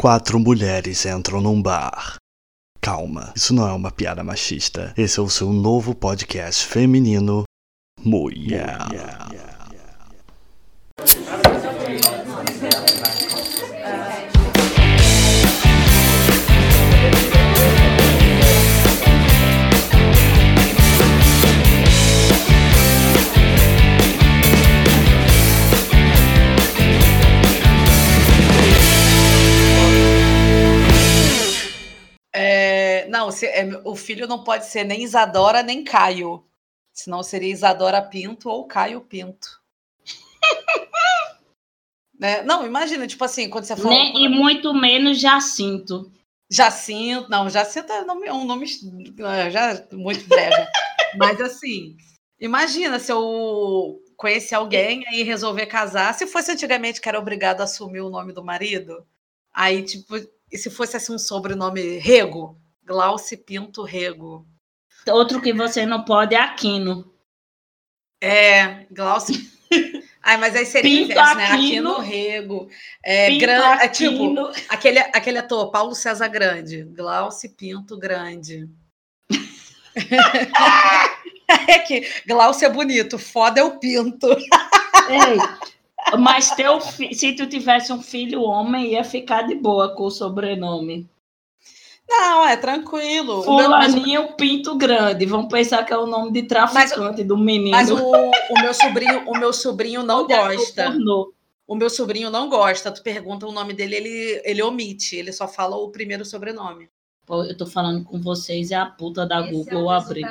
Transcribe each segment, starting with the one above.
Quatro mulheres entram num bar. Calma, isso não é uma piada machista. Esse é o seu novo podcast feminino, Mulher. É, não, se- é, o filho não pode ser nem Isadora nem Caio. Senão seria Isadora Pinto ou Caio Pinto. Né? Não, imagina, tipo assim, quando você fala. Nem- e muito menos Jacinto. Jacinto, não, Jacinto é nome- um nome é, já muito breve. Mas assim, imagina se eu conhecer alguém e resolver casar. Se fosse antigamente que era obrigado a assumir o nome do marido, aí, tipo, e se fosse assim um sobrenome Rego? Glauce Pinto Rego. Outro que você não pode é Aquino. É, Glauce. Ai, mas aí seria Pinto inverso, né? Aquino. Aquino Rego. É, Pinto gran... é tipo, Aquino. Aquele, aquele ator, Paulo César Grande. Glauce Pinto Grande. é que Glauce é bonito, foda é o Pinto. Ei, mas teu fi- se tu tivesse um filho homem, ia ficar de boa com o sobrenome. Não, é tranquilo. O meu- mas, Fulaninho Pinto Grande. Vão pensar que é o nome de traficante do menino. mas o, o meu sobrinho, o meu sobrinho não é gosta. O meu sobrinho não gosta. Tu pergunta o nome dele, ele, ele omite. Ele só fala o primeiro sobrenome. Pô, eu tô falando com vocês, é a puta da Esse é Google o abrir.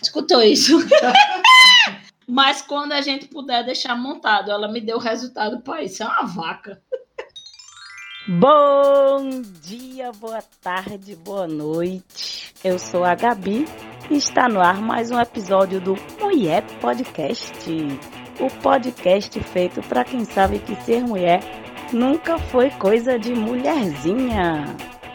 Escutou isso? Mas quando a gente puder deixar montado, ela me deu o resultado para isso. É uma vaca. Bom dia, boa tarde, boa noite. Eu sou a Gabi e está no ar mais um episódio do Mulher Podcast. O podcast feito para quem sabe que ser mulher nunca foi coisa de mulherzinha.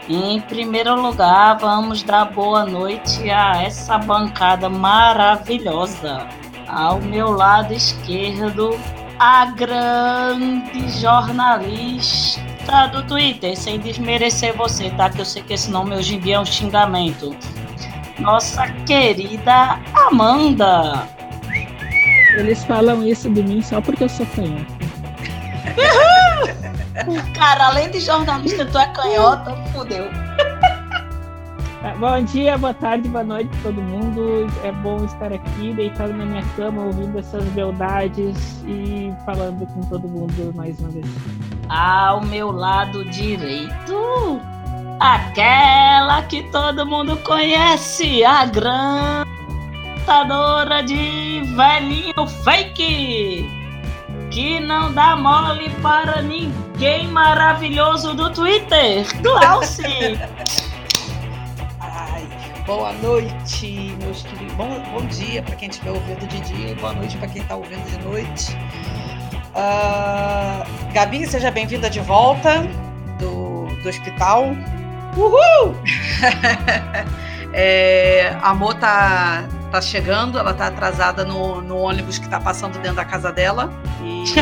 Em primeiro lugar, vamos dar boa noite a essa bancada maravilhosa. Ao meu lado esquerdo, a grande jornalista do Twitter, sem desmerecer você, tá? Que eu sei que esse nome hoje em dia é um xingamento. Nossa querida Amanda. Eles falam isso de mim só porque eu sou canhota. Cara, além de jornalista, tu é canhota, fudeu. Ah, Bom dia, boa tarde, boa noite pra todo mundo. É bom estar aqui, deitado na minha cama, ouvindo essas beldades e falando com todo mundo mais uma vez. Ao meu lado direito, aquela que todo mundo conhece, a grandadora de velhinho fake, que não dá mole para ninguém maravilhoso do Twitter, Glauci. Boa noite, meus queridos. Bom, bom dia para quem estiver ouvindo de dia e boa noite para quem está ouvindo de noite. Ah, Gabi, seja bem-vinda de volta do, do hospital. Uhul! é, a Mo tá, tá chegando, ela tá atrasada no, no ônibus que tá passando dentro da casa dela. E...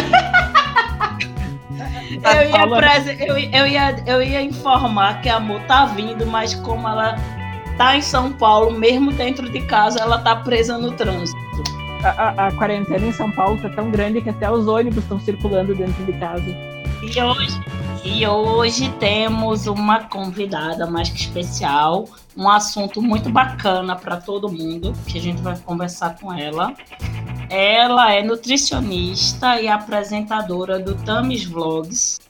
Eu ia, prese- eu, eu ia, eu ia informar que a Amor tá vindo, mas como ela tá em São Paulo, mesmo dentro de casa, ela tá presa no trânsito. A, a- quarentena em São Paulo tá tão grande que até os ônibus estão circulando dentro de casa. E hoje, e hoje temos uma convidada mais que especial, um assunto muito bacana para todo mundo, que a gente vai conversar com ela. Ela é nutricionista e apresentadora do Tamis Vlogs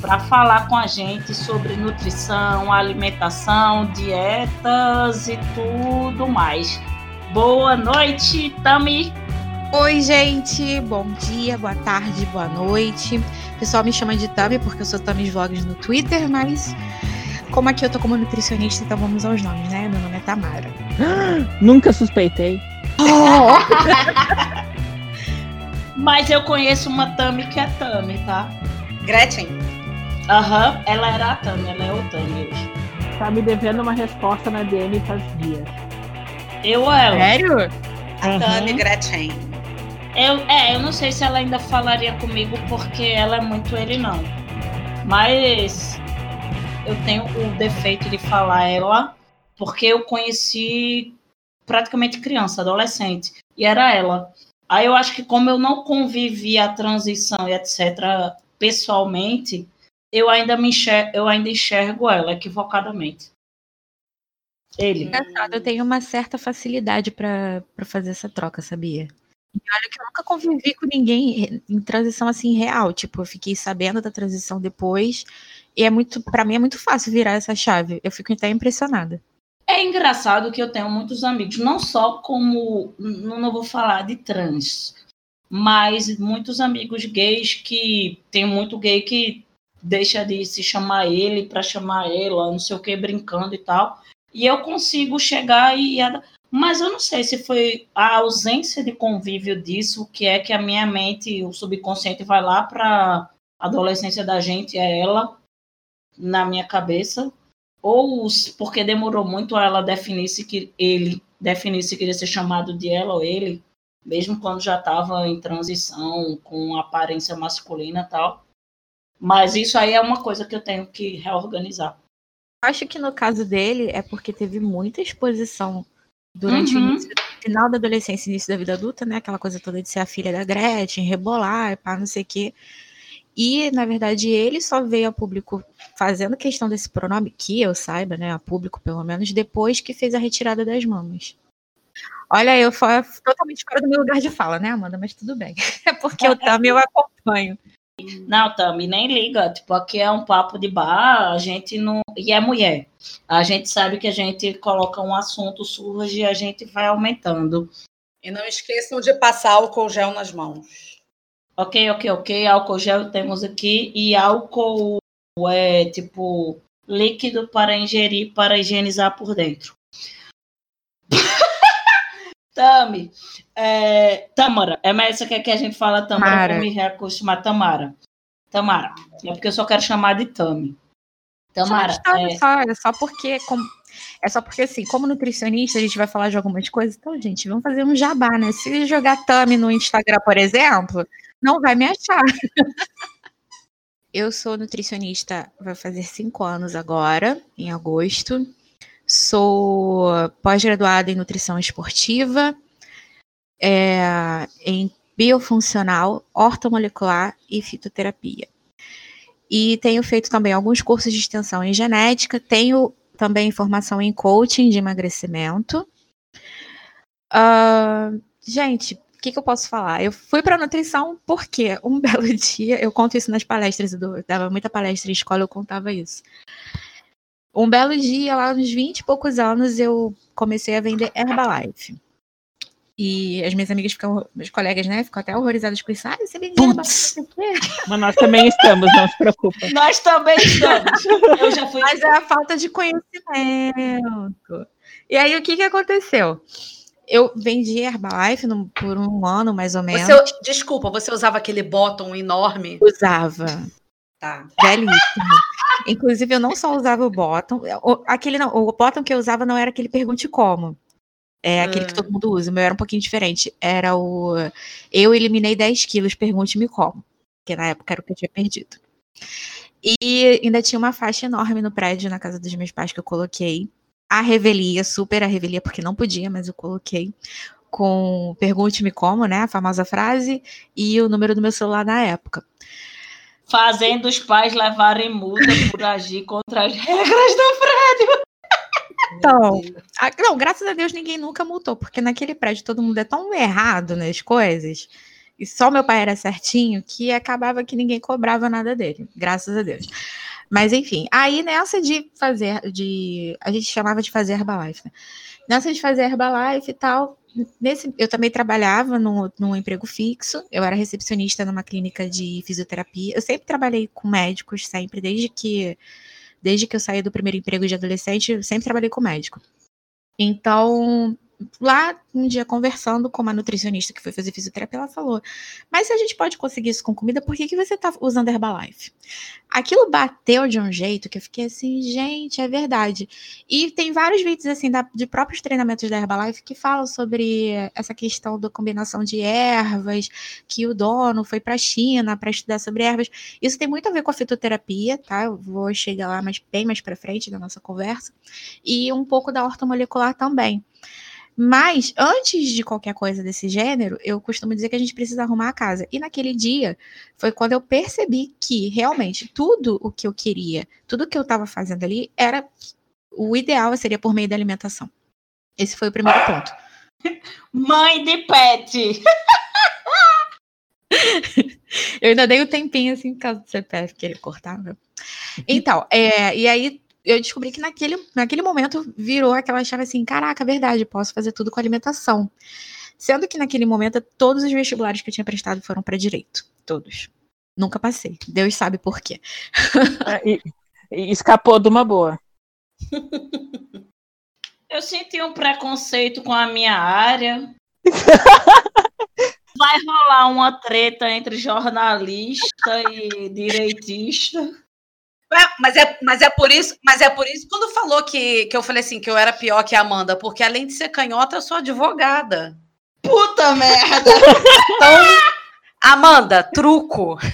para falar com a gente sobre nutrição, alimentação, dietas e tudo mais. Boa noite, Tami. Oi, gente. Bom dia, boa tarde, boa noite. O pessoal me chama de Tami porque eu sou Tami Vlogs no Twitter, mas como aqui eu tô como nutricionista, então vamos aos nomes, né? Meu nome é Tamara. Nunca suspeitei. Mas eu conheço uma Tami que é Tami, tá? Gretchen, Aham, ela era a Tami, ela é o Tami hoje. Tá me devendo uma resposta na DM faz dias. Eu ou ela? Sério? Aham. Tami Gretchen. Eu, é, eu não sei se ela ainda falaria comigo porque ela é muito ele não. Mas eu tenho o defeito de falar ela porque eu conheci praticamente criança, adolescente, e era ela. Aí eu acho que como eu não convivi a transição e etc pessoalmente, eu ainda me enxergo, eu ainda enxergo ela equivocadamente. Ele. Engraçado, eu tenho uma certa facilidade para fazer essa troca, sabia? E olha que eu nunca convivi com ninguém em transição assim real. Tipo, eu fiquei sabendo da transição depois. E é muito, para mim é muito fácil virar essa chave. Eu fico até impressionada. É engraçado que eu tenho muitos amigos, não só como, não, não vou falar de trans, mas muitos amigos gays que tem muito gay que deixa de se chamar ele para chamar ela, não sei o que, brincando e tal. E eu consigo chegar e. Mas eu não sei se foi a ausência de convívio disso que é que a minha mente, o subconsciente, vai lá para a adolescência da gente, é ela, na minha cabeça. Ou porque demorou muito ela definir se que ele definir se queria ser chamado de ela ou ele, mesmo quando já estava em transição, com aparência masculina tal. Mas isso aí é uma coisa que eu tenho que reorganizar. Acho que no caso dele é porque teve muita exposição durante uhum. o início, final da adolescência início da vida adulta, né? Aquela coisa toda de ser a filha da Gretchen, rebolar, pá, não sei o quê. E, na verdade, ele só veio a público fazendo questão desse pronome, que eu saiba, né? A público, pelo menos, depois que fez a retirada das mamas. Olha, eu fui totalmente fora do meu lugar de fala, né, Amanda? Mas tudo bem. É porque eu também eu acompanho. Não, Tami, nem liga. Tipo, aqui é um papo de bar, a gente não. E é mulher. A gente sabe que a gente coloca um assunto, surge e a gente vai aumentando. E não esqueçam de passar álcool gel nas mãos. Ok, ok, ok. Álcool gel temos aqui. E álcool é tipo líquido para ingerir, para higienizar por dentro. Tami, é, Tamara, é mais essa que, que a gente fala Tamara, para me reacostumar. Tamara. Tamara. É porque eu só quero chamar de Tami. Tamara. É... Só, é só porque. Como, é só porque, assim, como nutricionista, a gente vai falar de algumas coisas. Então, gente, vamos fazer um jabá, né? Se jogar Tami no Instagram, por exemplo, não vai me achar. eu sou nutricionista, vai fazer cinco anos agora, em agosto. Sou pós-graduada em nutrição esportiva, é, em biofuncional, ortomolecular e fitoterapia. E tenho feito também alguns cursos de extensão em genética, tenho também formação em coaching de emagrecimento. Uh, gente, o que, que, eu posso falar? Eu fui para nutrição porque um belo dia, eu conto isso nas palestras, eu dava muita palestra em escola, eu contava isso. Um belo dia, lá nos 20 e poucos anos, eu comecei a vender Herbalife. E as minhas amigas ficam, meus colegas, né, ficam até horrorizadas com isso. Ah, você vende Herbalife? Mas nós também estamos, não se preocupa. Nós também estamos. Eu já fui. Mas é a falta de conhecimento. E aí, o que, que aconteceu? Eu vendi Herbalife no, por um ano, mais ou menos. Você, desculpa, você usava aquele bottom enorme? Usava. Tá. Belíssimo. Inclusive, eu não só usava o bottom. O, aquele não, o bottom que eu usava não era aquele pergunte como. É aquele que todo mundo usa. O meu era um pouquinho diferente. Era o. Eu eliminei 10 quilos, pergunte-me como. Que na época era o que eu tinha perdido. E ainda tinha uma faixa enorme no prédio, na casa dos meus pais, que eu coloquei. A revelia, super a revelia, porque não podia, mas eu coloquei. Com pergunte-me como, né? A famosa frase. E o número do meu celular na época fazendo os pais levarem multa por agir contra as regras do prédio. Então, a, não, graças a Deus ninguém nunca multou, porque naquele prédio todo mundo é tão errado nas coisas, e só meu pai era certinho, que acabava que ninguém cobrava nada dele, graças a Deus. Mas enfim, aí nessa de fazer, de a gente chamava de fazer Herbalife, né? Nessa de fazer Herbalife e tal, nesse, eu também trabalhava num, num emprego fixo, eu era recepcionista numa clínica de fisioterapia. Eu sempre trabalhei com médicos, sempre, desde que desde que eu saí do primeiro emprego de adolescente, eu sempre trabalhei com médico. Então, lá um dia conversando com uma nutricionista que foi fazer fisioterapia, ela falou: Mas se a gente pode conseguir isso com comida, por que, que você tá usando Herbalife? Aquilo bateu de um jeito que eu fiquei assim, gente, é verdade. E tem vários vídeos assim da, de próprios treinamentos da Herbalife que falam sobre essa questão da combinação de ervas, que o dono foi para a China para estudar sobre ervas. Isso tem muito a ver com a fitoterapia, tá? Eu vou chegar lá mais, bem mais para frente na nossa conversa. E um pouco da ortomolecular também. Mas antes de qualquer coisa desse gênero, eu costumo dizer que a gente precisa arrumar a casa. E naquele dia foi quando eu percebi que realmente tudo o que eu queria, tudo o que eu estava fazendo ali era o ideal seria por meio da alimentação. Esse foi o primeiro ponto. Mãe de pet. eu ainda dei um tempinho assim por causa do CPF que ele cortava. Então, é, e aí eu descobri que naquele, naquele momento virou aquela chave assim: caraca, verdade, posso fazer tudo com alimentação. Sendo que naquele momento todos os vestibulares que eu tinha prestado foram para direito. Todos. Nunca passei. Deus sabe por quê. É, e, e escapou de uma boa. Eu senti um preconceito com a minha área. Vai rolar uma treta entre jornalista e direitista. É, mas, é, mas é por isso, mas é por isso quando falou que, que eu falei assim que eu era pior que a Amanda, porque além de ser canhota, eu sou advogada. Puta merda! Então, Amanda, truco.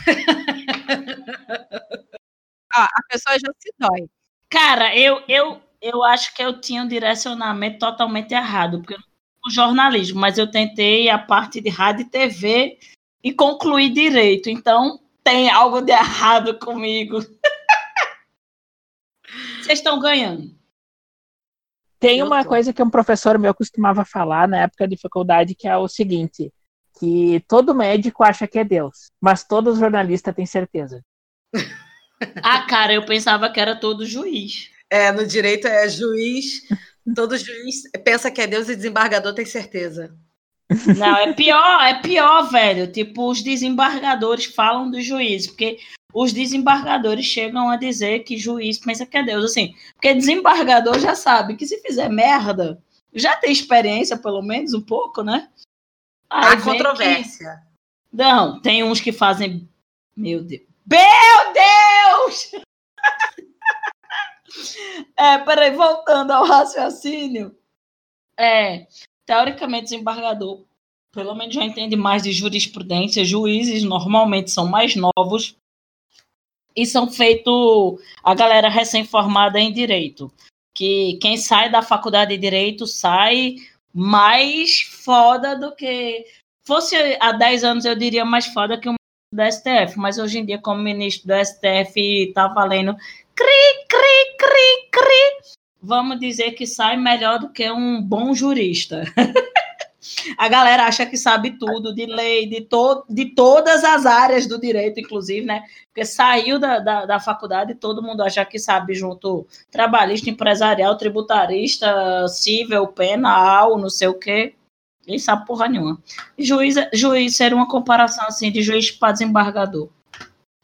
Ó, a pessoa já se dói. Cara, eu, eu, eu acho que eu tinha um direcionamento totalmente errado, porque eu não jornalismo, mas eu tentei a parte de rádio e TV e concluí direito. Então, tem algo de errado comigo. Vocês estão ganhando. Tem uma coisa que um professor meu costumava falar na época de faculdade, que é o seguinte: que todo médico acha que é Deus, mas todo jornalista tem certeza. ah, cara, eu pensava que era todo juiz. É, no direito é juiz, todo juiz pensa que é Deus e desembargador tem certeza. Não, é pior, é pior, velho. Tipo, os desembargadores falam do juiz, porque os desembargadores chegam a dizer que juiz pensa que é Deus, assim, porque desembargador já sabe que se fizer merda, já tem experiência, pelo menos um pouco, né? Aí Há controvérsia. Que... Não, tem uns que fazem. Meu Deus. Meu Deus! é, peraí, voltando ao raciocínio. É, teoricamente, desembargador, pelo menos já entende mais de jurisprudência. Juízes normalmente são mais novos e são feitos a galera recém-formada em direito. Que quem sai da faculdade de direito sai mais foda do que. Fosse há 10 anos, eu diria mais foda que um do STF, mas hoje em dia, como ministro do STF, tá valendo cri, cri, cri, cri. Vamos dizer que sai melhor do que um bom jurista. A galera acha que sabe tudo de lei, de, to de todas as áreas do direito, inclusive, né? Porque saiu da, da, da faculdade e todo mundo acha que sabe junto trabalhista, empresarial, tributarista, civil, penal, não sei o quê. Nem sabe porra nenhuma. Juiz, juiz ser uma comparação assim de juiz para desembargador.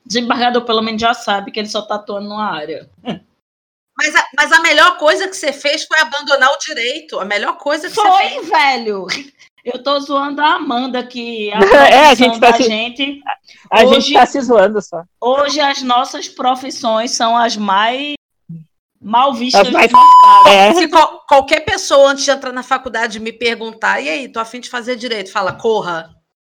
Desembargador, pelo menos, já sabe que ele só está atuando numa área. Mas a, mas a melhor coisa que você fez foi abandonar o direito. A melhor coisa que foi, você fez. Foi, velho. Eu tô zoando a Amanda, que a é, a gente tá se... gente. A hoje, gente tá se zoando só. Hoje as nossas profissões são as mais mal vistas mais... É. Se qual, qualquer pessoa antes de entrar na faculdade me perguntar, e aí, tô afim de fazer direito? Fala, corra.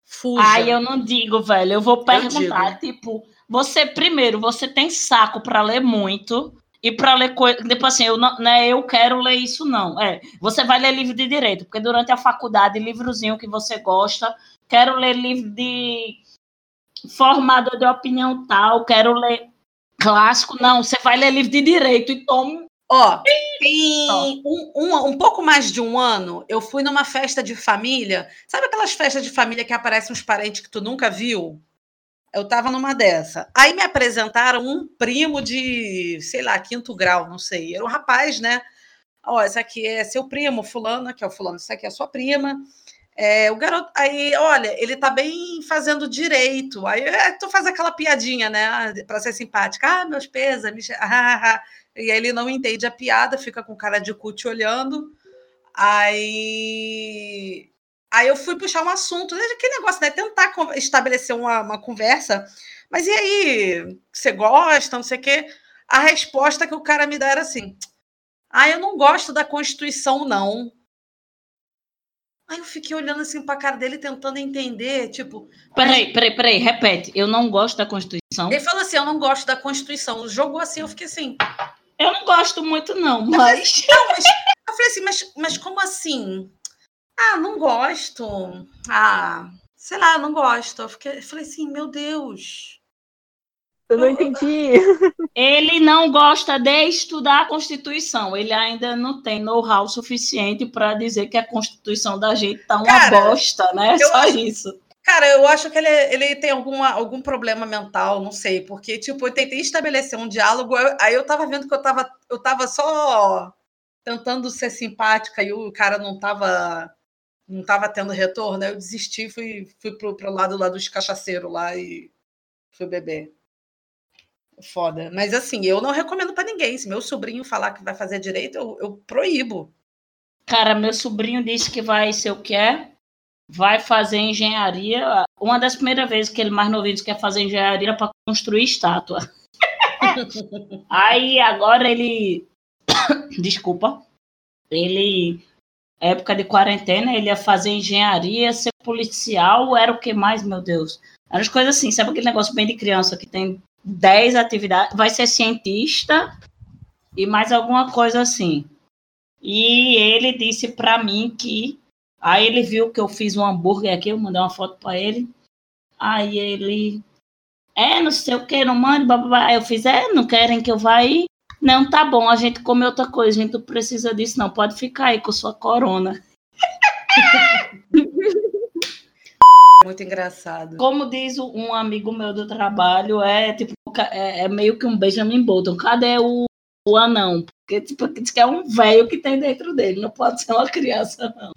Fuja. Ai, eu não digo, velho. Eu vou perguntar, eu tipo, você primeiro, você tem saco para ler muito? E para ler coisa. Depois, assim, eu, não, né, eu quero ler isso, não. É, você vai ler livro de direito, porque durante a faculdade, livrozinho que você gosta, quero ler livro de formador de opinião tal, quero ler clássico. Não, você vai ler livro de direito e tome. Ó, tem um, um, um pouco mais de um ano, eu fui numa festa de família. Sabe aquelas festas de família que aparecem uns parentes que tu nunca viu? Eu estava numa dessa. Aí me apresentaram um primo de, sei lá, quinto grau, não sei. Era um rapaz, né? Ó, esse aqui é seu primo, fulano, que é o fulano, essa aqui é sua prima. É, o garoto, aí, olha, ele tá bem fazendo direito. Aí é, tu faz aquela piadinha, né? Para ser simpática. Ah, meus pêsames. Ah. E aí ele não entende a piada, fica com cara de cu te olhando. Aí. Aí eu fui puxar um assunto, né, que negócio, né? Tentar estabelecer uma, uma conversa. Mas e aí? Você gosta? Não sei o quê. A resposta que o cara me dá era assim: Ah, eu não gosto da Constituição, não. Aí eu fiquei olhando assim para a cara dele, tentando entender, tipo. Peraí, peraí, peraí, repete. Eu não gosto da Constituição. Ele falou assim: eu não gosto da Constituição. Jogou assim, eu fiquei assim. Eu não gosto muito, não, mas. Eu falei, não, mas eu falei assim, mas, mas como assim? Ah, não gosto. Ah, sei lá, não gosto. Eu, fiquei, eu falei assim, meu Deus. Eu não entendi. Ele não gosta de estudar a Constituição. Ele ainda não tem know-how suficiente para dizer que a Constituição da gente tá uma Cara, bosta, né? Só acho, isso. Cara, eu acho que ele, ele tem alguma, algum problema mental, não sei, porque, tipo, eu tentei estabelecer um diálogo, eu, aí eu tava vendo que eu tava, eu tava só tentando ser simpática e o cara não tava, não tava tendo retorno, aí eu desisti, fui, fui pro, pro lado lá dos cachaceiros lá e fui beber. Foda. Mas assim, eu não recomendo para ninguém. Se meu sobrinho falar que vai fazer direito, eu, eu proíbo. Cara, meu sobrinho disse que vai ser o que é, vai fazer engenharia. Uma das primeiras vezes que ele mais novinho disse que quer fazer engenharia para construir estátua. Aí agora ele. Desculpa. Ele. Época de quarentena, ele ia fazer engenharia, ser policial, era o que mais, meu Deus? Eram as coisas assim, sabe aquele negócio bem de criança que tem 10 atividades, vai ser cientista e mais alguma coisa assim. E ele disse para mim que Aí ele viu que eu fiz um hambúrguer aqui, eu mandei uma foto para ele. Aí ele, é, não sei o que, não mande, babá. Eu fiz, é, não querem que eu vá aí? Não, tá bom, a gente come outra coisa, a gente não precisa disso, não. Pode ficar aí com sua corona. Muito engraçado. Como diz um amigo meu do trabalho, é tipo, é, é meio que um Benjamin Bolton. Cadê o, o anão? Porque, tipo, diz que é um velho que tem dentro dele, não pode ser uma criança, não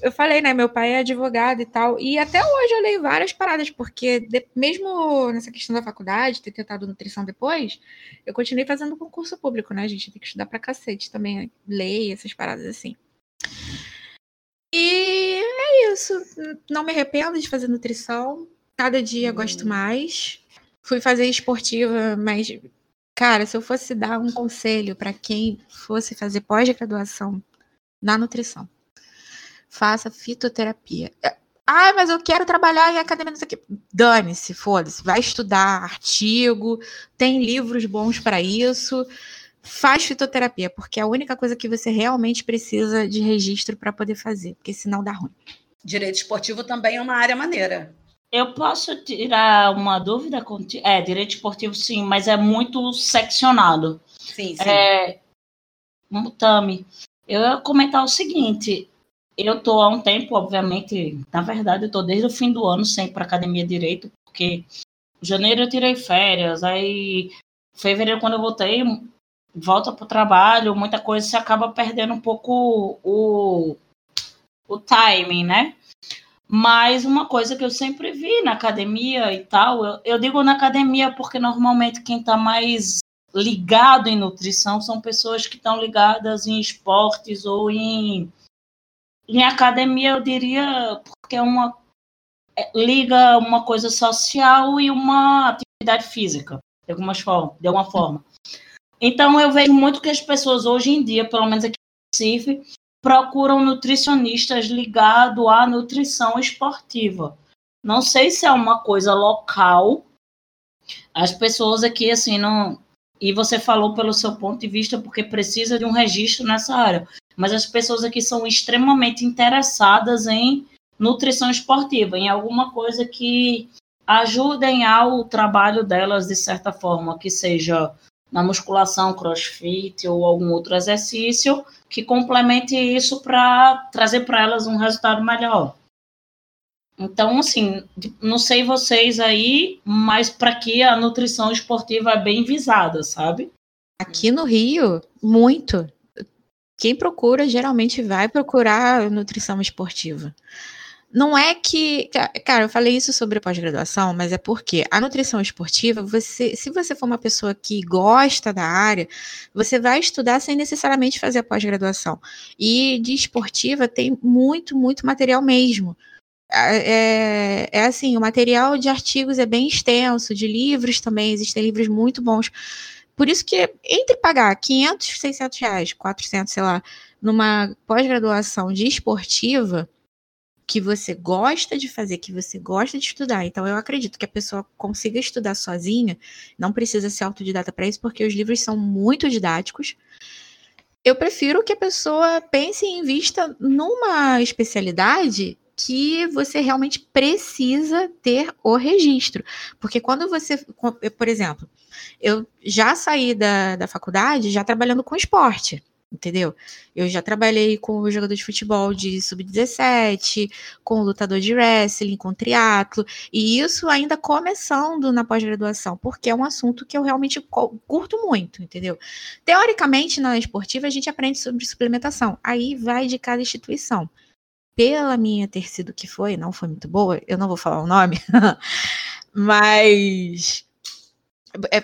eu falei, né? Meu pai é advogado e tal. E até hoje eu leio várias paradas, porque de, mesmo nessa questão da faculdade, ter tentado nutrição depois, eu continuei fazendo concurso público, né? A gente tem que estudar pra cacete também, lei, essas paradas assim. E é isso. Não me arrependo de fazer nutrição. Cada dia hum. gosto mais. Fui fazer esportiva, mas, cara, se eu fosse dar um conselho para quem fosse fazer pós-graduação na nutrição faça fitoterapia. Ah, mas eu quero trabalhar em academia, não sei o quê. Dane-se, foda-se. Vai estudar artigo, tem livros bons para isso. Faz fitoterapia, porque é a única coisa que você realmente precisa de registro para poder fazer, porque senão dá ruim. Direito esportivo também é uma área maneira. Eu posso tirar uma dúvida contigo? É, direito esportivo sim, mas é muito seccionado. Sim, sim. É, Tami, eu ia comentar o seguinte: eu tô há um tempo, obviamente, na verdade, eu tô desde o fim do ano sem ir para academia direito, porque janeiro eu tirei férias, aí fevereiro quando eu voltei, volta pro trabalho, muita coisa se acaba perdendo um pouco o, o timing, né? Mas uma coisa que eu sempre vi na academia e tal, eu, eu digo na academia porque normalmente quem está mais ligado em nutrição são pessoas que estão ligadas em esportes ou em em academia, eu diria, porque é uma é, liga uma coisa social e uma atividade física, de alguma forma. De alguma forma. Então, eu vejo muito que as pessoas hoje em dia, pelo menos aqui em Recife, procuram nutricionistas ligados à nutrição esportiva. Não sei se é uma coisa local. As pessoas aqui, assim, não. E você falou pelo seu ponto de vista, porque precisa de um registro nessa área mas as pessoas aqui são extremamente interessadas em nutrição esportiva, em alguma coisa que ajudem ao trabalho delas de certa forma, que seja na musculação, crossfit ou algum outro exercício que complemente isso para trazer para elas um resultado melhor. Então, assim, não sei vocês aí, mas para que a nutrição esportiva é bem visada, sabe? Aqui no Rio, muito quem procura geralmente vai procurar nutrição esportiva. não é que. Cara, eu falei isso sobre pós-graduação, mas é porque a nutrição esportiva, você, se você for uma pessoa que gosta da área, você vai estudar sem necessariamente fazer a pós-graduação. E de esportiva tem muito, muito material mesmo. É, é, assim, o material de artigos é bem extenso, de livros também, existem livros muito bons. Por isso que, entre pagar 500, 600 reais, 400, sei lá, numa pós-graduação de esportiva, que você gosta de fazer, que você gosta de estudar. Então, eu acredito que a pessoa consiga estudar sozinha, não precisa ser autodidata para isso, porque os livros são muito didáticos. Eu prefiro que a pessoa pense e invista numa especialidade que você realmente precisa ter o registro. Porque quando você, por exemplo, eu já saí da, da faculdade já trabalhando com esporte entendeu? Eu já trabalhei com jogador de futebol de sub-17, com lutador de wrestling, com triatlo, e isso ainda começando na pós-graduação, porque é um assunto que eu realmente curto muito, entendeu? Teoricamente, na esportiva, a gente aprende sobre suplementação, aí vai de cada instituição. Pela minha ter sido que foi, não foi muito boa, eu não vou falar o nome, mas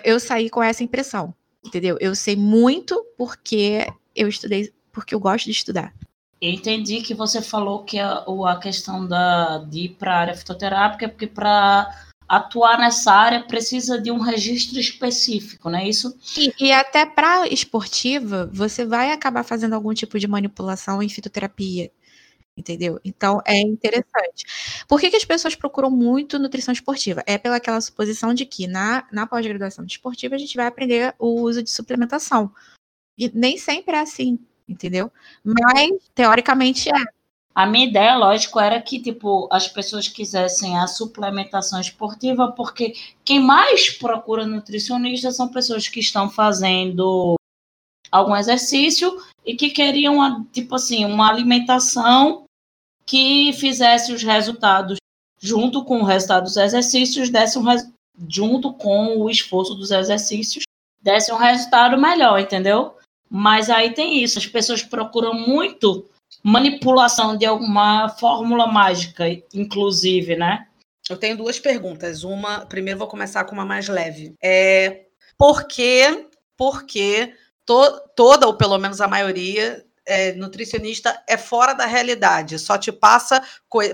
eu saí com essa impressão, entendeu? Eu sei muito porque eu estudei porque eu gosto de estudar. Eu entendi que você falou que a, a questão da, de ir para a área fitoterápica é porque para atuar nessa área precisa de um registro específico, não é isso? E, e até para esportiva, você vai acabar fazendo algum tipo de manipulação em fitoterapia. Entendeu? Então é interessante. Por que, que as pessoas procuram muito nutrição esportiva? É pela aquela suposição de que na, na pós-graduação esportiva a gente vai aprender o uso de suplementação. E nem sempre é assim, entendeu? Mas, teoricamente, é. A minha ideia, lógico, era que tipo as pessoas quisessem a suplementação esportiva, porque quem mais procura nutricionista são pessoas que estão fazendo algum exercício e que queriam tipo assim uma alimentação que fizesse os resultados junto com o resultado dos exercícios, desse um junto com o esforço dos exercícios, desse um resultado melhor, entendeu? Mas aí tem isso, as pessoas procuram muito manipulação de alguma fórmula mágica, inclusive, né? Eu tenho duas perguntas. Uma, primeiro vou começar com uma mais leve. É por que, por que to, toda, ou pelo menos a maioria, é, nutricionista é fora da realidade, só te passa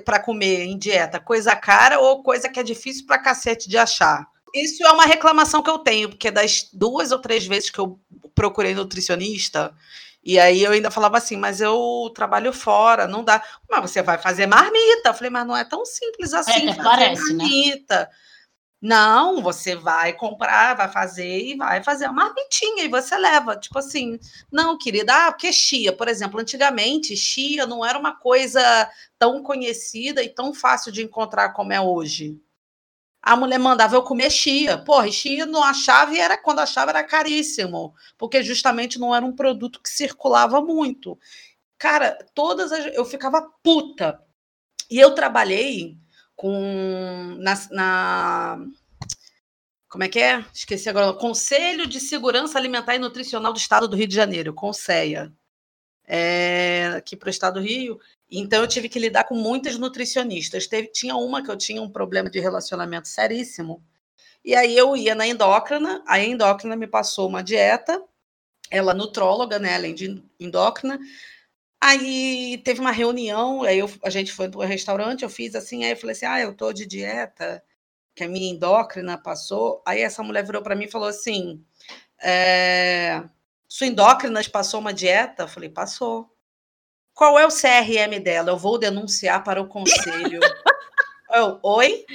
para comer em dieta coisa cara ou coisa que é difícil para cacete de achar. Isso é uma reclamação que eu tenho, porque das duas ou três vezes que eu procurei nutricionista, e aí eu ainda falava assim, mas eu trabalho fora, não dá. Mas você vai fazer marmita. Eu falei, mas não é tão simples assim é, parece, né? marmita. Né? Não, você vai comprar, vai fazer e vai fazer a marmitinha e você leva. Tipo assim, não, querida, ah, porque chia, por exemplo, antigamente chia não era uma coisa tão conhecida e tão fácil de encontrar como é hoje a mulher mandava eu comer chia. Porra, chia não achava e era quando achava era caríssimo, porque justamente não era um produto que circulava muito. Cara, todas as, eu ficava puta. E eu trabalhei com na, na como é que é? Esqueci agora. Conselho de Segurança Alimentar e Nutricional do Estado do Rio de Janeiro, Conceia. É, aqui para o Estado do Rio. Então eu tive que lidar com muitas nutricionistas. Teve, tinha uma que eu tinha um problema de relacionamento seríssimo. E aí eu ia na endócrina, a endócrina me passou uma dieta, ela nutróloga, né, além de endócrina. Aí teve uma reunião, aí eu, a gente foi para um restaurante, eu fiz assim, aí eu falei assim: "Ah, eu tô de dieta, que a minha endócrina passou". Aí essa mulher virou para mim e falou assim: é, "Sua endócrina passou uma dieta?" Eu falei: "Passou". Qual é o CRM dela? Eu vou denunciar para o conselho. eu, Oi?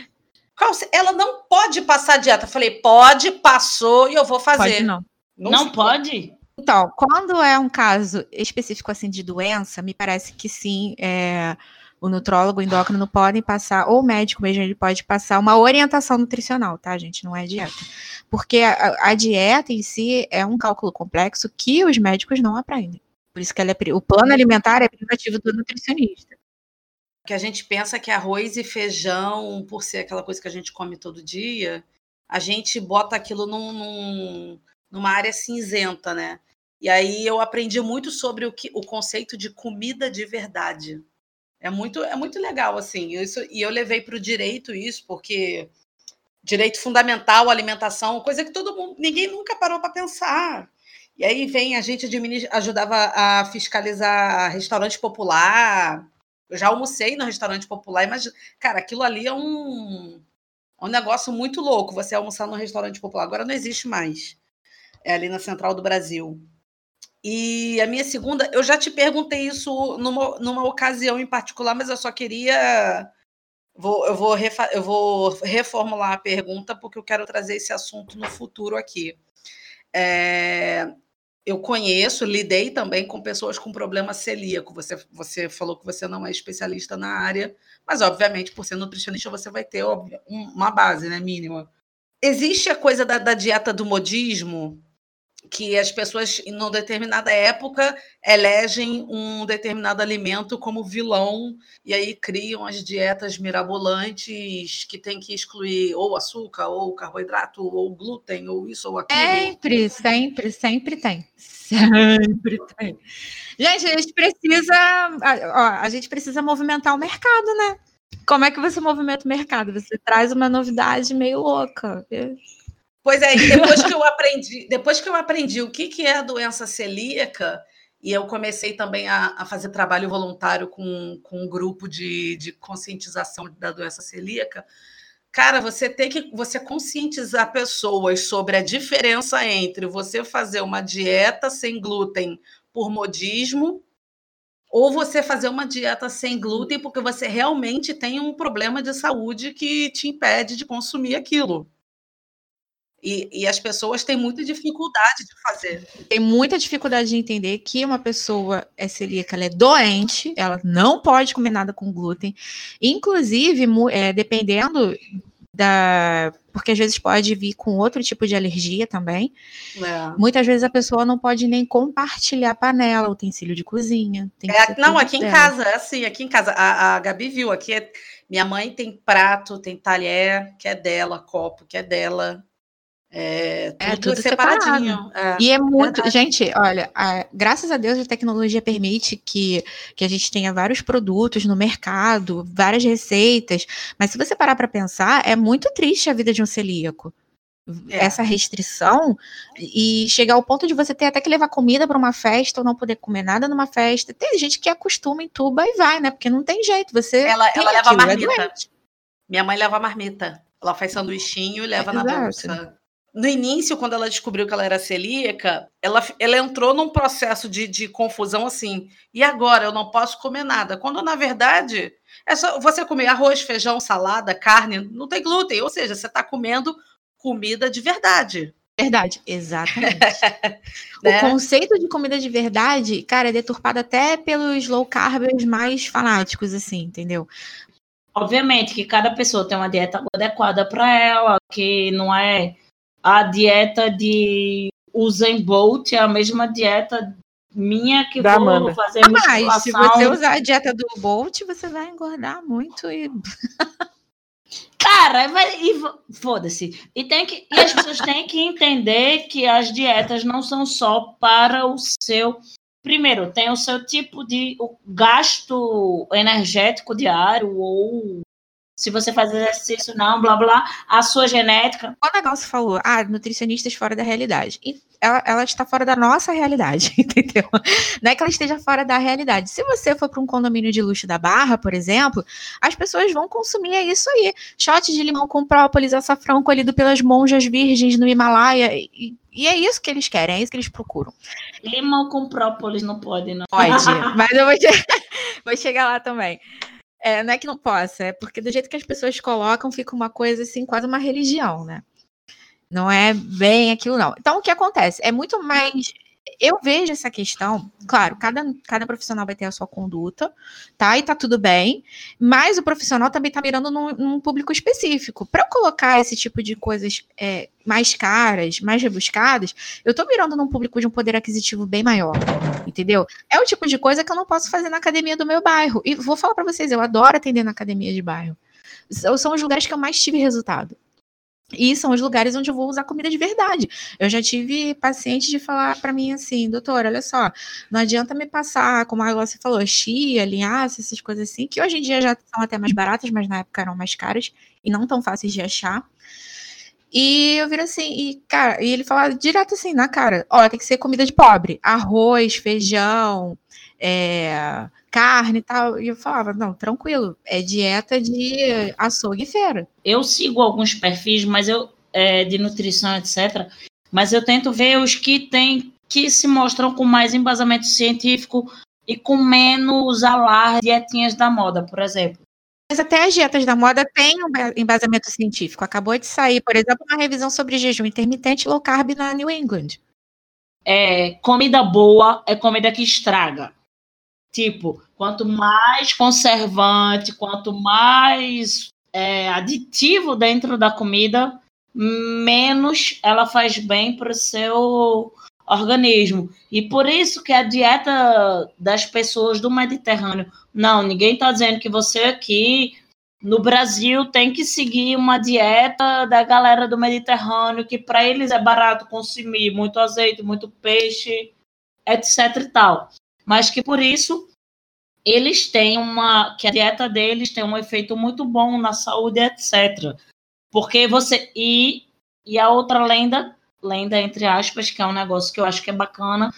Qual, ela não pode passar dieta. Eu falei, pode, passou e eu vou fazer. Pode não. Não, não pode? Então, quando é um caso específico assim de doença, me parece que sim, é, o nutrólogo, o endócrino podem passar, ou o médico mesmo, ele pode passar uma orientação nutricional, tá, gente? Não é dieta. Porque a, a dieta em si é um cálculo complexo que os médicos não aprendem. Por isso que é, o plano alimentar é privativo do nutricionista. Que a gente pensa que arroz e feijão, por ser aquela coisa que a gente come todo dia, a gente bota aquilo num, num, numa área cinzenta, né? E aí eu aprendi muito sobre o, que, o conceito de comida de verdade. É muito, é muito legal, assim. Isso, e eu levei para o direito isso, porque direito fundamental, alimentação, coisa que todo mundo, ninguém nunca parou para pensar. E aí vem a gente ajudava a fiscalizar restaurante popular. Eu já almocei no restaurante popular, mas, cara, aquilo ali é um, é um negócio muito louco, você almoçar no restaurante popular. Agora não existe mais. É ali na Central do Brasil. E a minha segunda, eu já te perguntei isso numa, numa ocasião em particular, mas eu só queria. Vou, eu, vou refa, eu vou reformular a pergunta, porque eu quero trazer esse assunto no futuro aqui. É, eu conheço, lidei também com pessoas com problema celíaco. Você, você falou que você não é especialista na área, mas obviamente, por ser nutricionista, você vai ter uma base né, mínima. Existe a coisa da, da dieta do modismo, que as pessoas, em uma determinada época, elegem um determinado alimento como vilão e aí criam as dietas mirabolantes que tem que excluir ou açúcar, ou carboidrato, ou glúten, ou isso ou aquilo. Sempre, sempre, sempre tem. Sempre tem. Gente, a gente precisa, ó, a gente precisa movimentar o mercado, né? Como é que você movimenta o mercado? Você traz uma novidade meio louca. Pois é, depois que eu aprendi, depois que eu aprendi o que, que é a doença celíaca, e eu comecei também a, a fazer trabalho voluntário com, com um grupo de, de conscientização da doença celíaca, cara, você tem que você conscientizar pessoas sobre a diferença entre você fazer uma dieta sem glúten por modismo ou você fazer uma dieta sem glúten porque você realmente tem um problema de saúde que te impede de consumir aquilo. E, e, as pessoas têm muita dificuldade de fazer. Tem muita dificuldade de entender que uma pessoa é celíaca, ela é doente, ela não pode comer nada com glúten. Inclusive, é, dependendo da. Porque às vezes pode vir com outro tipo de alergia também. É. Muitas vezes a pessoa não pode nem compartilhar panela, utensílio de cozinha. É, não, aqui dela. em casa, é assim, aqui em casa. A, a Gabi viu, aqui é, minha mãe tem prato, tem talher, que é dela, copo, que é dela. É tudo, é tudo separadinho. É, e é muito. Verdade. Gente, olha, a, graças a Deus a tecnologia permite que, que a gente tenha vários produtos no mercado, várias receitas. Mas se você parar para pensar, é muito triste a vida de um celíaco. É. Essa restrição e chegar ao ponto de você ter até que levar comida para uma festa ou não poder comer nada numa festa. Tem gente que acostuma em tuba e vai, né? Porque não tem jeito. Você ela, ela leva aquilo, é marmita. É Minha mãe leva marmita. Ela faz sanduichinho e leva na bolsa no início, quando ela descobriu que ela era celíaca, ela, ela entrou num processo de, de confusão assim. E agora eu não posso comer nada. Quando, na verdade, é só você comer arroz, feijão, salada, carne, não tem glúten. Ou seja, você está comendo comida de verdade. Verdade, exatamente. né? O conceito de comida de verdade, cara, é deturpado até pelos low carbers mais fanáticos, assim, entendeu? Obviamente que cada pessoa tem uma dieta adequada para ela, que não é a dieta de Usain Bolt é a mesma dieta minha que da vou Amanda. fazer ah, musculação. Mas se você usar a dieta do Bolt, você vai engordar muito e... Cara, vai, e foda-se. E, tem que, e as pessoas têm que entender que as dietas não são só para o seu. Primeiro, tem o seu tipo de o gasto energético diário ou se você faz exercício, não, blá blá, a sua genética. O negócio falou, ah, nutricionistas fora da realidade. E ela, ela, está fora da nossa realidade, entendeu? Não é que ela esteja fora da realidade. Se você for para um condomínio de luxo da Barra, por exemplo, as pessoas vão consumir isso aí. Shot de limão com própolis, açafrão colhido pelas monjas virgens no Himalaia. E, e é isso que eles querem, é isso que eles procuram. Limão com própolis não pode, não. Pode, mas eu vou, vou chegar lá também. É, não é que não possa, é porque do jeito que as pessoas colocam, fica uma coisa assim, quase uma religião, né? Não é bem aquilo, não. Então, o que acontece? É muito mais eu vejo essa questão, claro, cada, cada profissional vai ter a sua conduta, tá? E tá tudo bem, mas o profissional também tá mirando num, num público específico. Para eu colocar esse tipo de coisas é, mais caras, mais rebuscadas, eu tô mirando num público de um poder aquisitivo bem maior, entendeu? É o tipo de coisa que eu não posso fazer na academia do meu bairro. E vou falar para vocês, eu adoro atender na academia de bairro. São os lugares que eu mais tive resultado. E são os lugares onde eu vou usar comida de verdade. Eu já tive paciente de falar para mim assim, doutor, olha só, não adianta me passar, como a você falou, chia, linhaça, essas coisas assim, que hoje em dia já são até mais baratas, mas na época eram mais caras e não tão fáceis de achar. E eu viro assim, e, cara, e ele fala direto assim, na cara, olha, tem que ser comida de pobre, arroz, feijão, é, carne e tal. E eu falava, não, tranquilo, é dieta de açougue e feira. Eu sigo alguns perfis, mas eu é, de nutrição, etc. Mas eu tento ver os que tem que se mostram com mais embasamento científico e com menos alarde dietinhas da moda, por exemplo. Mas até as dietas da moda têm um embasamento científico. Acabou de sair, por exemplo, uma revisão sobre jejum intermitente low carb na New England. É, comida boa é comida que estraga. Tipo, quanto mais conservante, quanto mais é, aditivo dentro da comida, menos ela faz bem para o seu organismo. E por isso que a dieta das pessoas do Mediterrâneo, não, ninguém está dizendo que você aqui no Brasil tem que seguir uma dieta da galera do Mediterrâneo, que para eles é barato consumir muito azeite, muito peixe, etc e tal. Mas que por isso eles têm uma que a dieta deles tem um efeito muito bom na saúde, etc. Porque você e e a outra lenda lenda, entre aspas, que é um negócio que eu acho que é bacana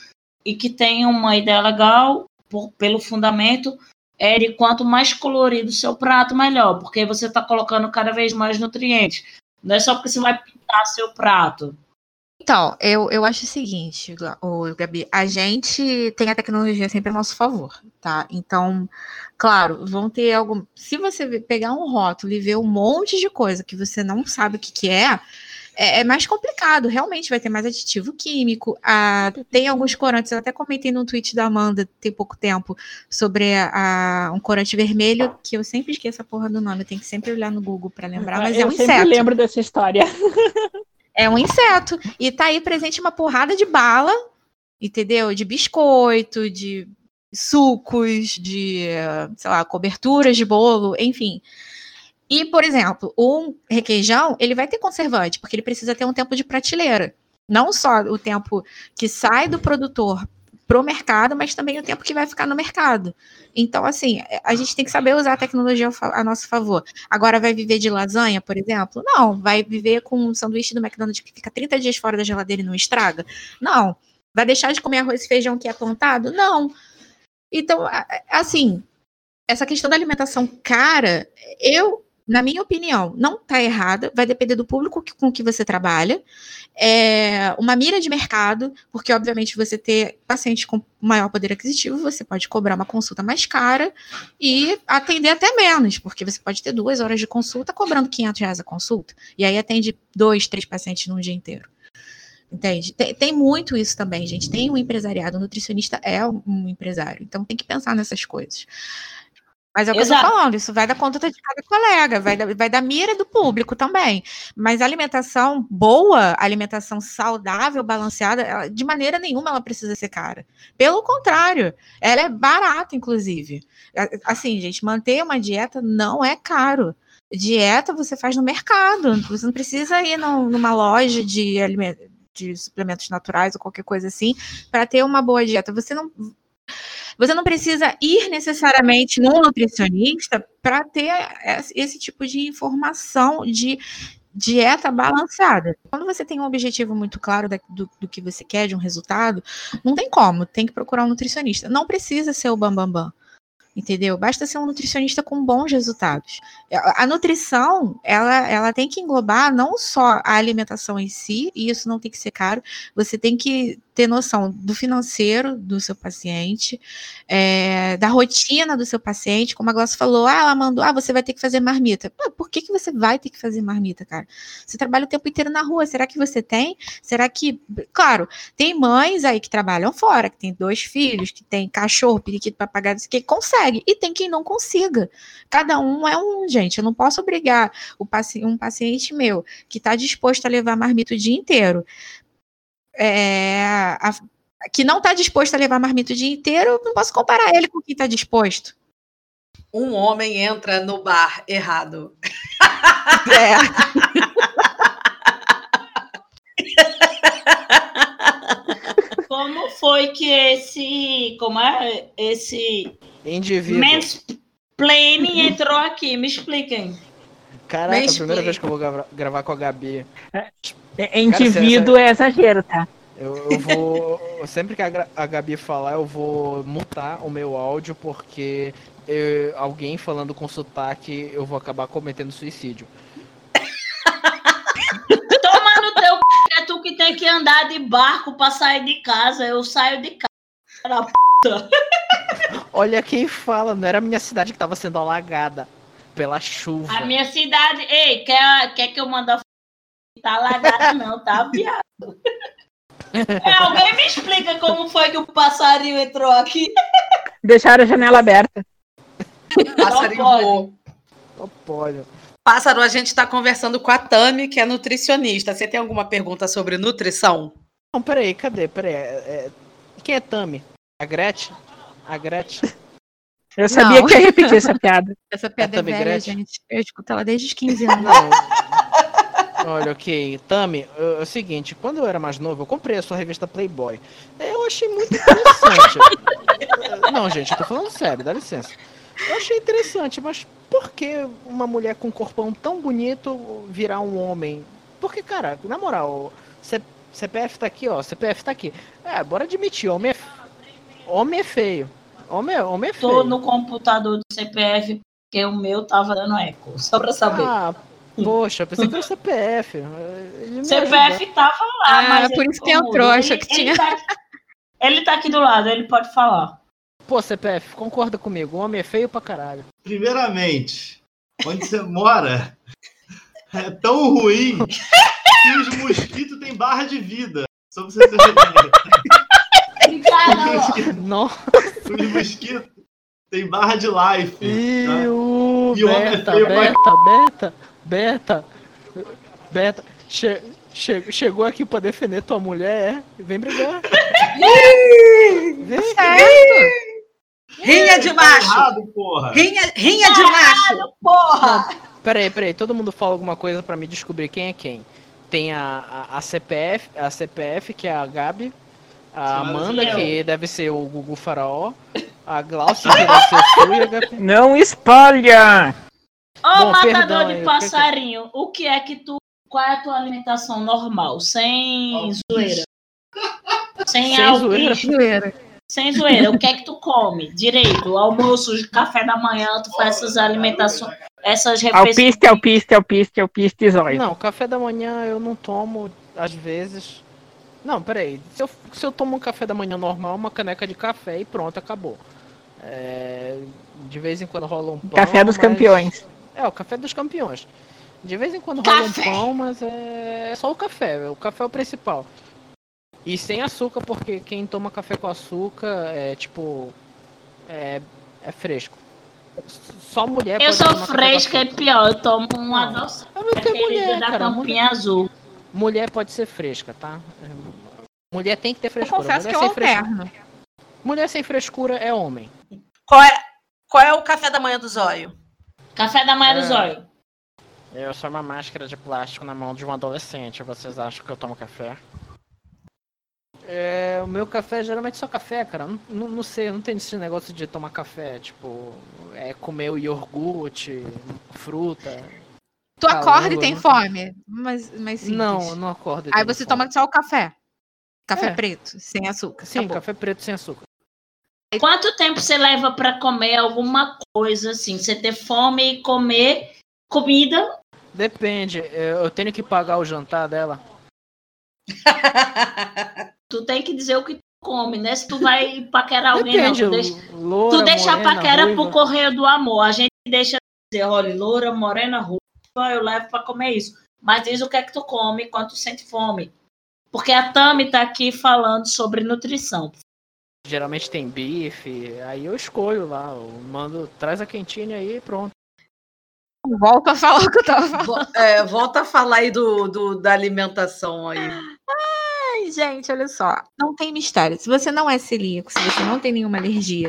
e que tem uma ideia legal por, pelo fundamento, é de quanto mais colorido o seu prato, melhor, porque você está colocando cada vez mais nutrientes. Não é só porque você vai pintar seu prato. Então, eu, eu acho o seguinte, o Gabi, a gente tem a tecnologia sempre a nosso favor, tá? Então, claro, vão ter algum. Se você pegar um rótulo e ver um monte de coisa que você não sabe o que, que é, é, é, mais complicado, realmente vai ter mais aditivo químico. Ah, tem alguns corantes, eu até comentei no tweet da Amanda tem pouco tempo sobre a, a, um corante vermelho, que eu sempre esqueço a porra do nome, eu tenho que sempre olhar no Google para lembrar, mas é eu um sempre inseto. lembro dessa história. É um inseto. E tá aí presente uma porrada de bala, entendeu? De biscoito, de sucos, de, sei lá, coberturas de bolo, enfim. E, por exemplo, um requeijão, ele vai ter conservante, porque ele precisa ter um tempo de prateleira. Não só o tempo que sai do produtor para o mercado, mas também o tempo que vai ficar no mercado. Então, assim, a gente tem que saber usar a tecnologia a nosso favor. Agora, vai viver de lasanha, por exemplo? Não. Vai viver com um sanduíche do McDonald's que fica 30 dias fora da geladeira e não estraga? Não. Vai deixar de comer arroz e feijão que é plantado? Não. Então, assim, essa questão da alimentação cara, eu na minha opinião, não está errada, vai depender do público que, com que você trabalha. É uma mira de mercado, porque, obviamente, você ter paciente com maior poder aquisitivo, você pode cobrar uma consulta mais cara e atender até menos, porque você pode ter duas horas de consulta cobrando 500 reais a consulta, e aí atende dois, três pacientes num dia inteiro. Entende? Tem, tem, muito isso também, gente. Tem um empresariado, o nutricionista é um empresário, então tem que pensar nessas coisas. Mas é o que Exato. eu tô falando, isso vai da conduta de cada colega, vai da, vai da mira do público também. Mas alimentação boa, alimentação saudável, balanceada, ela, de maneira nenhuma ela precisa ser cara. Pelo contrário, ela é barata, inclusive. Assim, gente, manter uma dieta não é caro. Dieta você faz no mercado, você não precisa ir numa loja de de suplementos naturais ou qualquer coisa assim para ter uma boa dieta. Você não você não precisa ir necessariamente num nutricionista para ter esse tipo de informação de dieta balanceada. Quando você tem um objetivo muito claro do, do, que você quer, de um resultado, não tem como, tem que procurar um nutricionista. Não precisa ser o bambambam. Bam, bam entendeu? Basta ser um nutricionista com bons resultados. A nutrição, ela, ela tem que englobar não só a alimentação em si, e isso não tem que ser caro, você tem que ter noção do financeiro do seu paciente, é, da rotina do seu paciente, como a Glaucia falou, ah, ela mandou, ah, você vai ter que fazer marmita. Pô, por que, que você vai ter que fazer marmita, cara? Você trabalha o tempo inteiro na rua, será que você tem? Será que, claro, tem mães aí que trabalham fora, que tem dois filhos, que tem cachorro, periquito, papagaio, que consegue, e tem quem não consiga. Cada um é um, gente, eu não posso obrigar o paci um paciente meu que está disposto a levar marmita o dia inteiro é, a, que não está disposto a levar marmita o dia inteiro, não posso comparar ele com quem está disposto. Um homem entra no bar errado. É. foi que esse. Como é? Esse. Indivíduo. Mansplaining entrou aqui? Me expliquem. Caraca, é a primeira vez que eu vou grava- gravar com a Gabi. É- Indivíduo é exagero, tá? Eu, eu vou. Sempre que a, a Gabi falar, eu vou mutar o meu áudio, porque eu- alguém falando com sotaque, eu vou acabar cometendo suicídio. Toma no teu c... é tu que tem que andar de barco pra sair de casa. Eu saio de casa. Olha quem fala, não era a minha cidade que tava sendo alagada pela chuva. A minha cidade. Ei, quer, quer que eu mande. Tá lagada, não, tá, viado? É, alguém me explica como foi que o passarinho entrou aqui? Deixaram a janela aberta. Passarinho voou. Não pode. Pássaro, a gente está conversando com a Tami, que é nutricionista. Você tem alguma pergunta sobre nutrição? Não, peraí, cadê? Peraí. é- é- Quem é Tami? A Gretchen? A Gretchen? Eu sabia Não. que ia repetir essa piada. Essa piada é Tami velha, Gretchen? gente. Eu escuto ela desde os 15 anos. Não. Olha, ok. Tami, é o seguinte, quando eu era mais novo, eu comprei a sua revista Playboy. Eu achei muito interessante. Não, gente, eu tô falando sério, dá licença. Eu achei interessante, mas por que uma mulher com um corpão tão bonito virar um homem? Porque, cara, na moral, C- CPF tá aqui, ó. CPF tá aqui. É, bora admitir, homem é, homem é feio. Homem é, homem é feio. Tô no computador do CPF, porque o meu tava dando eco. Só pra saber. Ah, poxa, eu pensei que era o CPF. CPF tava lá, Ah, mas por ele isso que tem o ficou trouxa mudo. que tinha. Ele tá, ele tá aqui do lado, ele pode falar. Pô, CPF, concorda comigo. O homem é feio pra caralho. Primeiramente, onde você mora é tão ruim que os mosquitos têm barra de vida. Só pra você ter. Cara, Não. Os mosquitos têm barra de life. E tá? o E o homem é Beta, feio pra- Beta, Beta, Beta, Beta. Che- che- chegou aqui pra defender tua mulher, é? Vem brigar. Vem, Rinha de Tá macho! errado, porra. Rinha, rinha de macho! porra! Peraí, peraí, todo mundo fala alguma coisa pra me descobrir quem é quem. Tem a, a, a CPF, a CPF, que é a Gabi, a Amanda, que deve ser o Gugu Faraó, a Glaucia, que deve ser o Sul, a Gabi. Não espalha! Ô, Bom, matador perdão de que- passarinho, o que é que tu. Qual é a tua alimentação normal? Sem zoeira. Sem, Sem zoeira? Sem zoeira. O que é que tu come? Direito. Almoço, café da manhã, tu faz essas alimentações, essas refeições. Alpiste, alpiste, alpiste, alpiste, zóio. Não, café da manhã eu não tomo, às vezes. Não, peraí. Se eu, se eu tomo um café da manhã normal, uma caneca de café e pronto, acabou. É, de vez em quando rola um pão. Café dos mas- campeões. É, o café dos campeões. De vez em quando rola um Café. pão, mas é só o café. O café é o principal. E sem açúcar, porque quem toma café com açúcar é tipo. É, é fresco. Só mulher Eu pode sou tomar café com fresca e açúcar. pior. Eu tomo um Não. adoçado. É porque Aquele mulher, da cara. Mulher, tampinha azul. mulher pode ser fresca, tá? É, Mulher tem que ter Eu frescura. confesso que mulher, eu sem frescura alterno. mulher sem frescura é homem. Qual é, qual é o café da manhã do zóio? Café da manhã do É. zóio. Eu sou uma máscara de plástico na mão de um adolescente. Vocês acham que eu tomo café? É, o meu café é geralmente só café, cara. Não, não, não sei, não tem esse negócio de tomar café. Tipo, é comer o iogurte, fruta. Tu acorda e Calor, tem né? fome. Mas, mas simples. Não, eu não acordo. Aí você fome. toma só o café. Café É. preto, sem açúcar. Sim, acabou. café preto sem açúcar. Quanto tempo você leva pra comer alguma coisa assim? Você ter fome e comer comida? Depende, eu tenho que pagar o jantar dela. Tu tem que dizer o que tu come, né? Se tu vai paquerar alguém, Depende, não. Tu deixa, loura, tu deixa a morena, paquera ruiva. pro correio do amor. A gente deixa dizer, olha, loura, morena, ruiva, eu levo pra comer isso. Mas diz o que é que tu come quando tu sente fome. Porque a Tami tá aqui falando sobre nutrição. Geralmente tem bife, aí eu escolho lá, eu mando, traz a quentinha aí e pronto. Volto a falar o que eu tava falando. É, volta a falar aí do, do- da alimentação aí. Gente, olha só. Não tem mistério. Se você não é celíaco, se você não tem nenhuma alergia,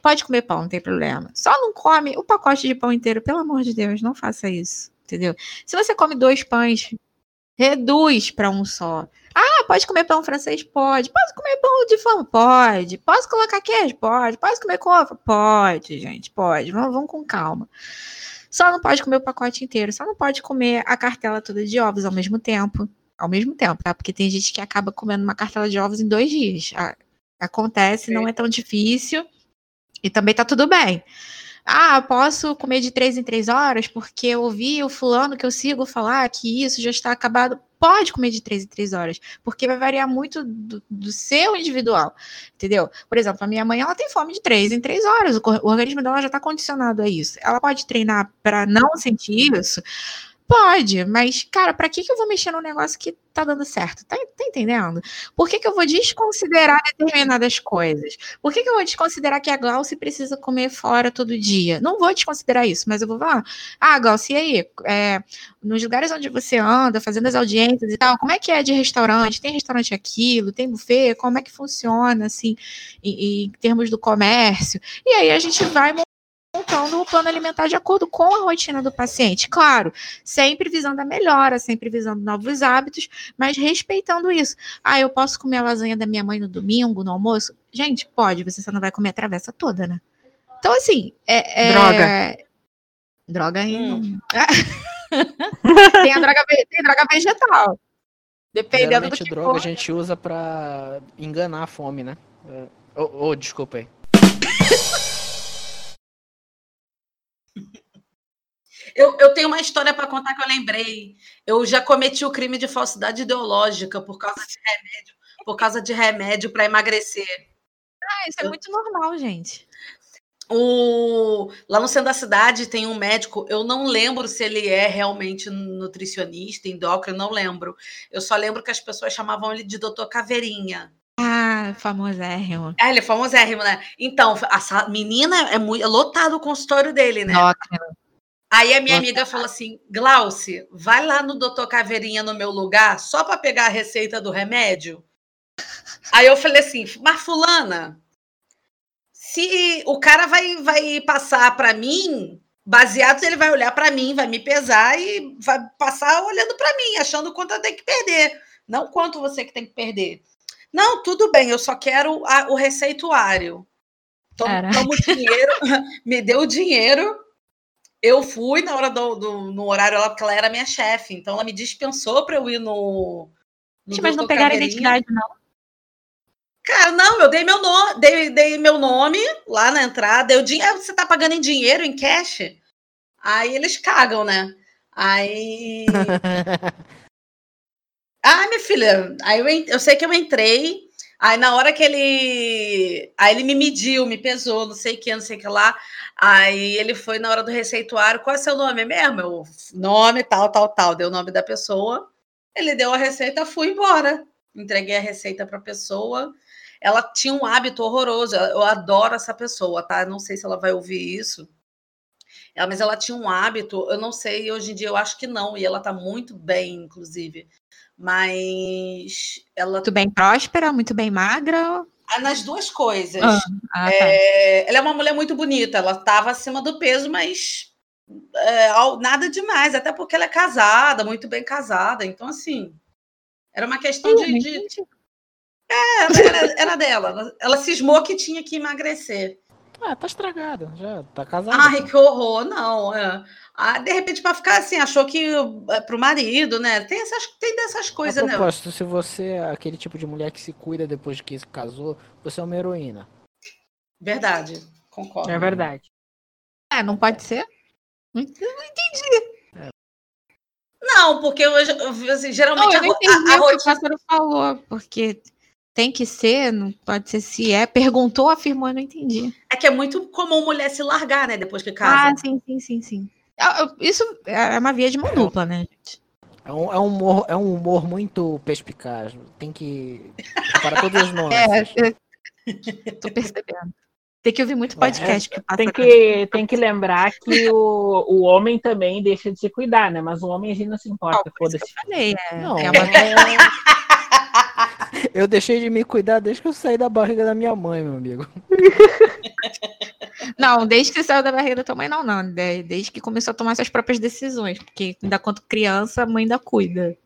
pode comer pão, não tem problema. Só não come o pacote de pão inteiro, pelo amor de Deus, não faça isso. Entendeu? Se você come dois pães, Reduz para um só. Ah, pode comer pão francês? Pode. Posso comer pão de forma? Pode. Posso colocar queijo? Pode. Posso comer couve? Pode, gente, pode. Vamos, vamos com calma. Só não pode comer o pacote inteiro. Só não pode comer a cartela toda de ovos ao mesmo tempo. Ao mesmo tempo, tá? Porque tem gente que acaba comendo uma cartela de ovos em dois dias. Acontece, não é tão difícil. E também tá tudo bem. Ah, posso comer de três em três horas porque eu ouvi o fulano que eu sigo falar que isso já está acabado. Pode comer de três em três horas, porque vai variar muito do, do seu individual, entendeu? Por exemplo, a minha mãe ela tem fome de três em três horas, o, o organismo dela já está condicionado a isso. Ela pode treinar para não sentir isso? Pode, mas, cara, pra que, que eu vou mexer num negócio que tá dando certo? Tá, tá entendendo? Por que, que eu vou desconsiderar determinadas coisas? Por que, que eu vou desconsiderar que a Glauce precisa comer fora todo dia? Não vou desconsiderar isso, mas eu vou falar, ah, Glauce, e aí? É, nos lugares onde você anda, fazendo as audiências e tal, como é que é de restaurante? Tem restaurante aquilo? Tem buffet? Como é que funciona, assim, em, em termos do comércio? E aí a gente vai montando o plano alimentar de acordo com a rotina do paciente. Claro, sempre visando a melhora, sempre visando novos hábitos, mas respeitando isso. Ah, eu posso comer a lasanha da minha mãe no domingo, no almoço? Gente, pode, você só não vai comer a travessa toda, né? Então, assim, é. é- Droga. Droga em. Hum. tem, a droga, tem droga vegetal. Dependendo do Geralmente que droga a for. gente usa pra enganar a fome, né? É. Ô, ô, desculpa aí. Eu, eu tenho uma história para contar que eu lembrei. Eu já cometi o crime de falsidade ideológica por causa de remédio, por causa de remédio para emagrecer. Ah, isso é muito normal, gente. O, lá no centro da cidade tem um médico, eu não lembro se ele é realmente nutricionista, endócrino, não lembro. Eu só lembro que as pessoas chamavam ele de doutor Caveirinha. Ah, famosérrimo. Ah, ele é famosérrimo, né? Então, a menina é muito é lotado o consultório dele, né? Endócrino. Aí a minha amiga falou assim: Glauce, vai lá no doutor Caveirinha no meu lugar só para pegar a receita do remédio. Aí eu falei assim: mas Fulana, se o cara vai, vai passar para mim, baseado, ele vai olhar para mim, vai me pesar e vai passar olhando para mim, achando quanto eu tenho que perder. Não quanto você que tem que perder. Não, tudo bem, eu só quero a- o receituário. Toma, Caraca. toma o dinheiro, me deu o dinheiro. Eu fui na hora do, do- no horário lá, porque ela era minha chefe, então ela me dispensou para eu ir no. no Gente, mas não pegaram a identidade, não. Cara, não, eu dei meu nome, dei, dei meu nome lá na entrada, eu dinheiro, você tá pagando em dinheiro, em cash? Aí eles cagam, né? Aí. Ah, minha filha, aí eu, eu sei que eu entrei, aí na hora que ele. Aí ele me mediu, me pesou, não sei o que, não sei o que lá. Aí ele foi na hora do receituário, qual é seu nome mesmo? Eu, nome, tal, tal, tal, deu o nome da pessoa. Ele deu a receita, fui embora. Entreguei a receita para a pessoa. Ela tinha um hábito horroroso. Eu adoro essa pessoa, tá? Não sei se ela vai ouvir isso. Mas ela tinha um hábito, eu não sei, hoje em dia eu acho que não, e ela tá muito bem, inclusive. Mas ela Muito bem próspera, muito bem magra. ah, nas duas coisas. Ah, Ah, tá. É, ela é uma mulher muito bonita, ela estava acima do peso, mas é, ao- nada demais, até porque ela é casada, muito bem casada. Então, assim, era uma questão de. De- era, era- era dela. Ela, ela cismou que tinha que emagrecer. Ah, tá estragada, já tá casada. Ai, que horror, não. é. Ah, de repente, para ficar assim, achou que é pro marido, né? Tem, essas, tem dessas coisas, né? propósito, se você é aquele tipo de mulher que se cuida depois que se casou, você é uma heroína. Verdade, concordo. É verdade. É, não pode ser? Não entendi. Não, porque hoje, assim, geralmente Não, eu a, não entendi a- a o que o rotina. pássaro falou, porque tem que ser, não pode ser se é. Perguntou, afirmou, eu não entendi. É que é muito comum mulher se largar, né? Depois que casa. Ah, sim, sim, sim, sim. Ah, eu- Isso é uma via de mão dupla, né, gente? É um, é um, humor, é um humor muito perspicaz. Tem que. Para todos os nomes. É, eu tô percebendo. Tem que ouvir muito podcast que o Tem que, tem que lembrar que o, o homem também deixa de se cuidar, né? Mas o homem a gente não se importa, que foda-se. eu falei, é, Não, é uma Eu deixei de me cuidar desde que eu saí da barriga da minha mãe, meu amigo. Não, desde que saiu da barriga da tua mãe, não, não. De- Desde que começou a tomar suas próprias decisões. Porque ainda quanto criança, a mãe ainda cuida.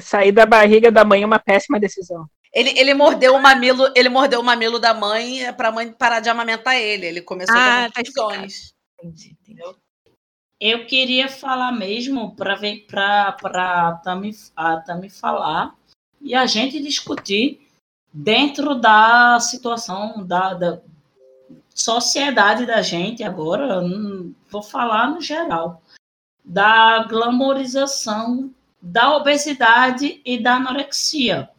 Sair da barriga da mãe é uma péssima decisão. Ele, ele mordeu o mamilo, ele mordeu o mamilo da mãe para a mãe parar de amamentar ele. Ele começou Ah, a tá ter opções. Entendi, entendi. Eu queria falar mesmo para ver para para Tami, a Tami falar e a gente discutir dentro da situação da, da sociedade da gente agora, vou falar no geral, da glamorização da obesidade e da anorexia.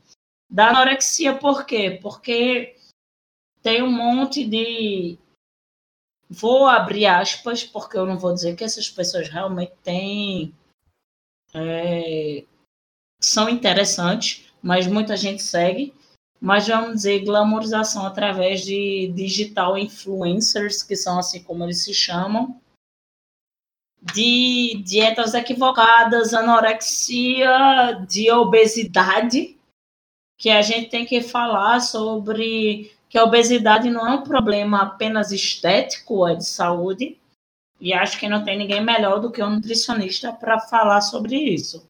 Da anorexia por quê? Porque tem um monte de vou abrir aspas, porque eu não vou dizer que essas pessoas realmente têm. é, são interessantes, mas muita gente segue. Mas vamos dizer, glamorização através de digital influencers, que são assim como eles se chamam, de dietas equivocadas, anorexia, de obesidade, que a gente tem que falar sobre que a obesidade não é um problema apenas estético, é de saúde. E acho que não tem ninguém melhor do que um nutricionista para falar sobre isso.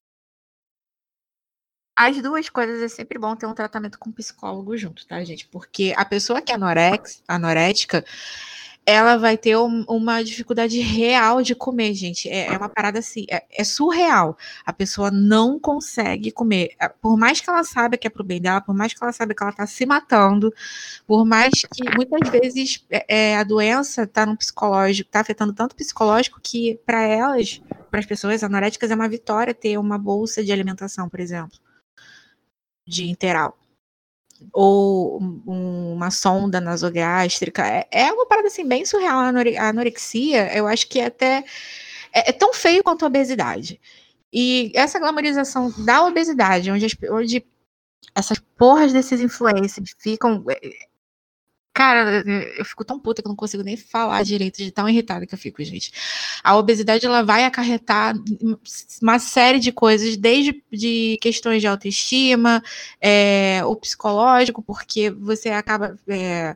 As duas coisas é sempre bom ter um tratamento com psicólogo junto, tá, gente? Porque a pessoa que é anorex, anorética, ela vai ter um- uma dificuldade real de comer, gente. É, é uma parada assim, é, é surreal. A pessoa não consegue comer. Por mais que ela saiba que é pro bem dela, por mais que ela saiba que ela tá se matando, por mais que muitas vezes é, é, a doença tá no psicológico, tá afetando tanto o psicológico que para elas, para as pessoas anoréticas, é uma vitória ter uma bolsa de alimentação, por exemplo de interal. Ou um- uma sonda nasogástrica. É, é uma parada assim bem surreal. A anore- a anorexia, eu acho que é até é, é tão feio quanto a obesidade. E essa glamorização da obesidade, onde, as- onde essas porras desses influencers ficam. Cara, eu fico tão puta que eu não consigo nem falar direito de tão irritada que eu fico, gente. A obesidade ela vai acarretar uma série de coisas, desde de questões de autoestima, é, o psicológico, porque você acaba é,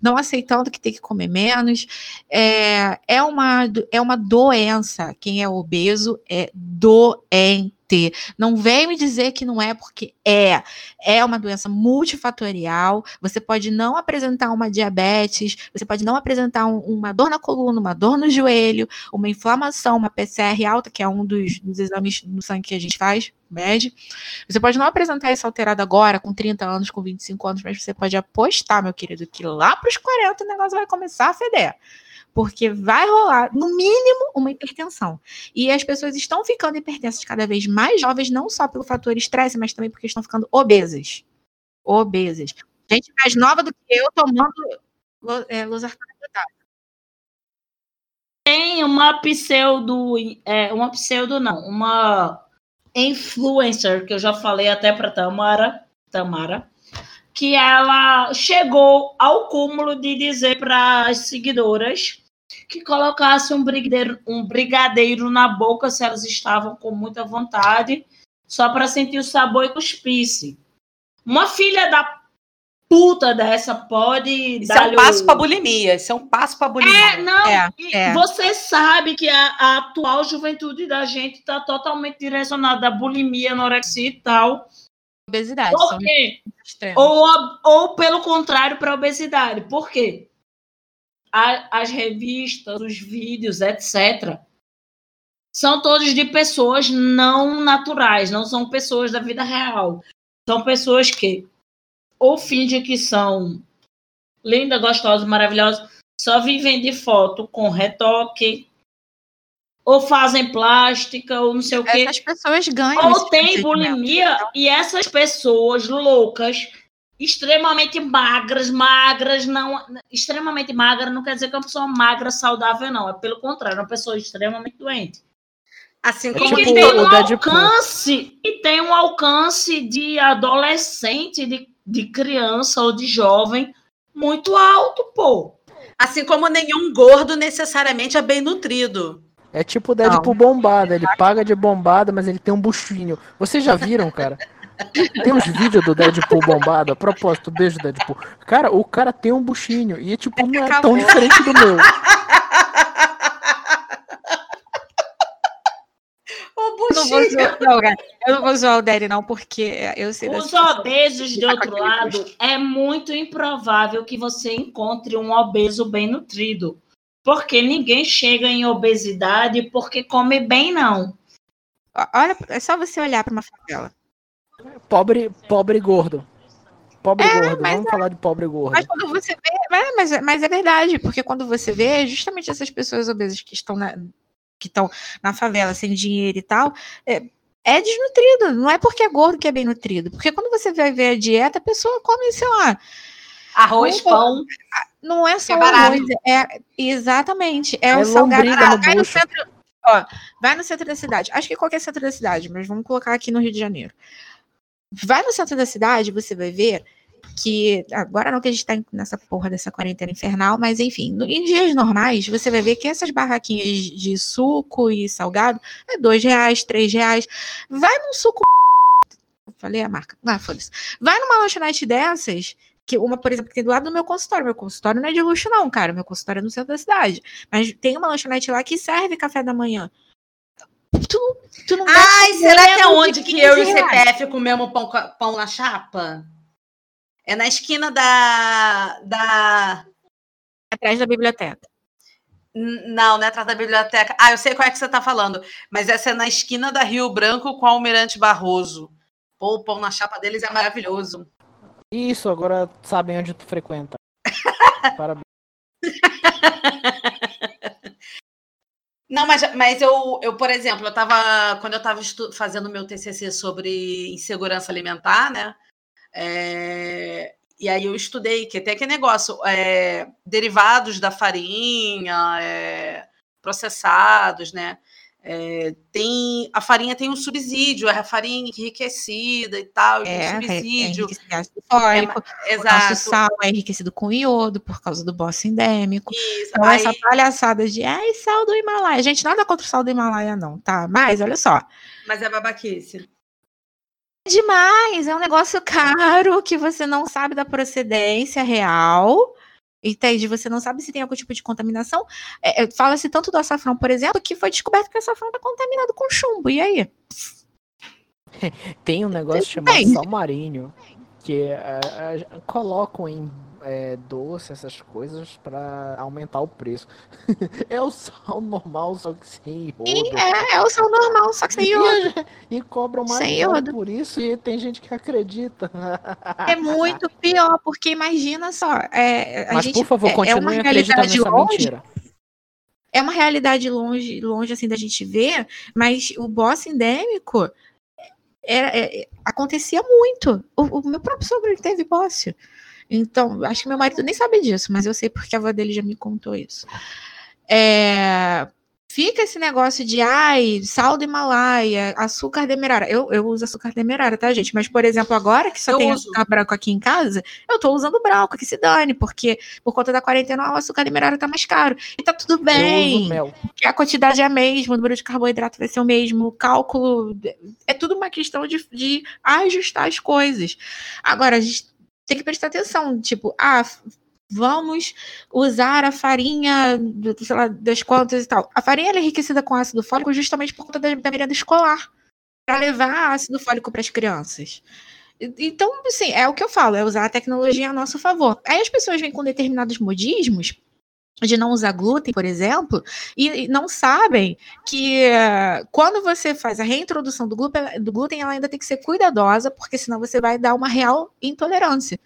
não aceitando que tem que comer menos. É, é, uma, é uma doença. Quem é obeso é doente. Não vem me dizer que não é, porque é. É uma doença multifatorial. Você pode não apresentar uma diabetes, você pode não apresentar um- uma dor na coluna, uma dor no joelho, uma inflamação, uma PCR alta, que é um dos, dos exames no sangue que a gente faz, mede. Você pode não apresentar isso alterado agora, com 30 anos, com 25 anos, mas você pode apostar, meu querido, que lá para os 40 o negócio vai começar a feder. Porque vai rolar, no mínimo, uma hipertensão. E as pessoas estão ficando hipertensas cada vez mais jovens, não só pelo fator estresse, mas também porque estão ficando obesas. Obesas. Gente mais nova do que eu tomando é, losartana. Tem uma pseudo, é, uma pseudo não, uma influencer que eu já falei até para Tamara, Tamara, que ela chegou ao cúmulo de dizer para as seguidoras que colocasse um brigadeiro, um brigadeiro na boca se elas estavam com muita vontade, só para sentir o sabor e cuspisse. Uma filha da puta dessa pode Isso é um passo o- para bulimia. Isso é um passo para bulimia. é, não, É, é. você sabe que a, a atual juventude da gente está totalmente direcionada à bulimia, anorexia e tal. Obesidade. Por quê? Ou, ou pelo contrário, para a obesidade. Por quê? A- as revistas, os vídeos, etc., são todos de pessoas não naturais, não são pessoas da vida real. São pessoas que ou fingem que são lindas, gostosas, maravilhosas, só vivem de foto com retoque, ou fazem plástica, ou não sei o quê. Essas pessoas ganham. Ou tem procedimento. bulimia e essas pessoas loucas, extremamente magras, magras, não. Extremamente magra não quer dizer que é uma pessoa magra, saudável, não. É pelo contrário, é uma pessoa extremamente doente. Assim E como que tipo tem um alcance, e tem um alcance de adolescente, de, de criança ou de jovem muito alto, pô. Assim como nenhum gordo necessariamente é bem nutrido. É tipo o Deadpool bombado, ele paga de bombado, mas ele tem um buchinho. Vocês já viram, cara? Tem uns vídeos do Deadpool bombado, a propósito, beijo Deadpool. Cara, o cara tem um buchinho e tipo, não é tão Acabou. diferente do meu. Ô, Não vou buchinho. zoar, não. Eu não vou zoar o Derry, não, porque eu sei Os obesos, de outro lado, é muito improvável que você encontre um obeso bem nutrido. Porque ninguém chega em obesidade porque come bem, não. Olha, é só você olhar para uma favela. Pobre, pobre gordo. Pobre gordo. mas Vamos falar de pobre gordo. Mas quando você vê. Mas, mas, é- mas é verdade, porque quando você vê, justamente essas pessoas obesas que estão na, que estão na favela sem dinheiro e tal, é, é desnutrido. Não é porque é gordo que é bem nutrido. Porque quando você vai ver a dieta, a pessoa come, sei lá, Arroz, pão. não é só É arroz, é exatamente, é, É o salgado. no vai no centro, ó, vai no centro da cidade. Acho que qualquer centro da cidade, mas vamos colocar aqui no Rio de Janeiro. Vai no centro da cidade, você vai ver que agora não que a gente tá nessa porra dessa quarentena infernal, mas enfim, em dias normais, você vai ver que essas barraquinhas de suco e salgado é dois reais, três reais. Vai num suco. Falei a marca. Ah, foda-se. Vai numa lanchonete dessas, que uma, por exemplo, que tem do lado do meu consultório. Meu consultório não é de luxo, não, cara. Meu consultório é no centro da cidade. Mas tem uma lanchonete lá que serve café da manhã. Tu, tu não Ai, será que é onde que eu e o 15 reais. CPF comemos pão, pão na chapa? É na esquina da. da... Atrás da biblioteca. Não, não é atrás da biblioteca. Ah, eu sei qual é que você está falando. Mas essa é na esquina da Rio Branco com o Almirante Barroso. Pô, o pão na chapa deles é maravilhoso. Isso, agora sabem onde tu frequenta. Parabéns. Não, mas, mas eu, eu, por exemplo, eu tava, quando eu estava fazendo meu TCC sobre insegurança alimentar, né? é, e aí eu estudei que tem aquele negócio, é, derivados da farinha, é, processados, né? É, tem a farinha tem um subsídio, é a farinha enriquecida e tal, É, é subsídio. em ácido fólico. O nosso Exato. sal é enriquecido com iodo por causa do bócio endêmico. Isso. Então, Aí- essa palhaçada de ai, sal do Himalaia. Gente, nada contra o sal do Himalaia, não, tá? Mas, olha só. Mas é babaquice. É demais, é um negócio caro que você não sabe da procedência real. Entende? Você não sabe se tem algum tipo de contaminação. É, é, Fala-se tanto do açafrão, por exemplo, que foi descoberto que o açafrão está contaminado com chumbo. E aí? Tem um negócio chamado Tem. sal marinho, que é, é, colocam em é, doce, essas coisas, pra aumentar o preço. é o sal normal, só que sem iodo. E é, é o sal normal, só que sem iodo. E cobram mais Sem iodo. por isso, e tem gente que acredita. É muito pior, porque imagina só. É, a Mas, gente, por favor, é- é continue uma realidade longe, mentira. é uma realidade longe, longe assim da gente ver, mas o boss endêmico era, é- acontecia muito. O, o meu próprio sogro teve boss. Então, acho que meu marido nem sabe disso, mas eu sei porque a avó dele já me contou isso. É, fica esse negócio de ai, sal do Himalaia, açúcar demerara. Eu, eu uso açúcar demerara, tá, gente? Mas, por exemplo, agora que só Eu tem uso. açúcar branco aqui em casa, eu tô usando branco, que se dane, porque por conta da quarentena o açúcar demerara tá mais caro. E tá tudo Eu bem uso mel. que a quantidade é a mesma, o número de carboidrato vai ser o mesmo, o cálculo. É tudo uma questão de, de ajustar as coisas. Agora, a gente tem que prestar atenção, tipo, ah, vamos usar a farinha, sei lá, das quantas e tal. A farinha é enriquecida com ácido fólico justamente por conta da, da merenda escolar, para levar ácido fólico para as crianças. Então, assim, é o que eu falo, é usar a tecnologia a nosso favor. Aí as pessoas vêm com determinados modismos de não usar glúten, por exemplo, e, não sabem que eh, quando você faz a reintrodução do glúten, do glúten, ela ainda tem que ser cuidadosa, porque senão você vai dar uma real intolerância.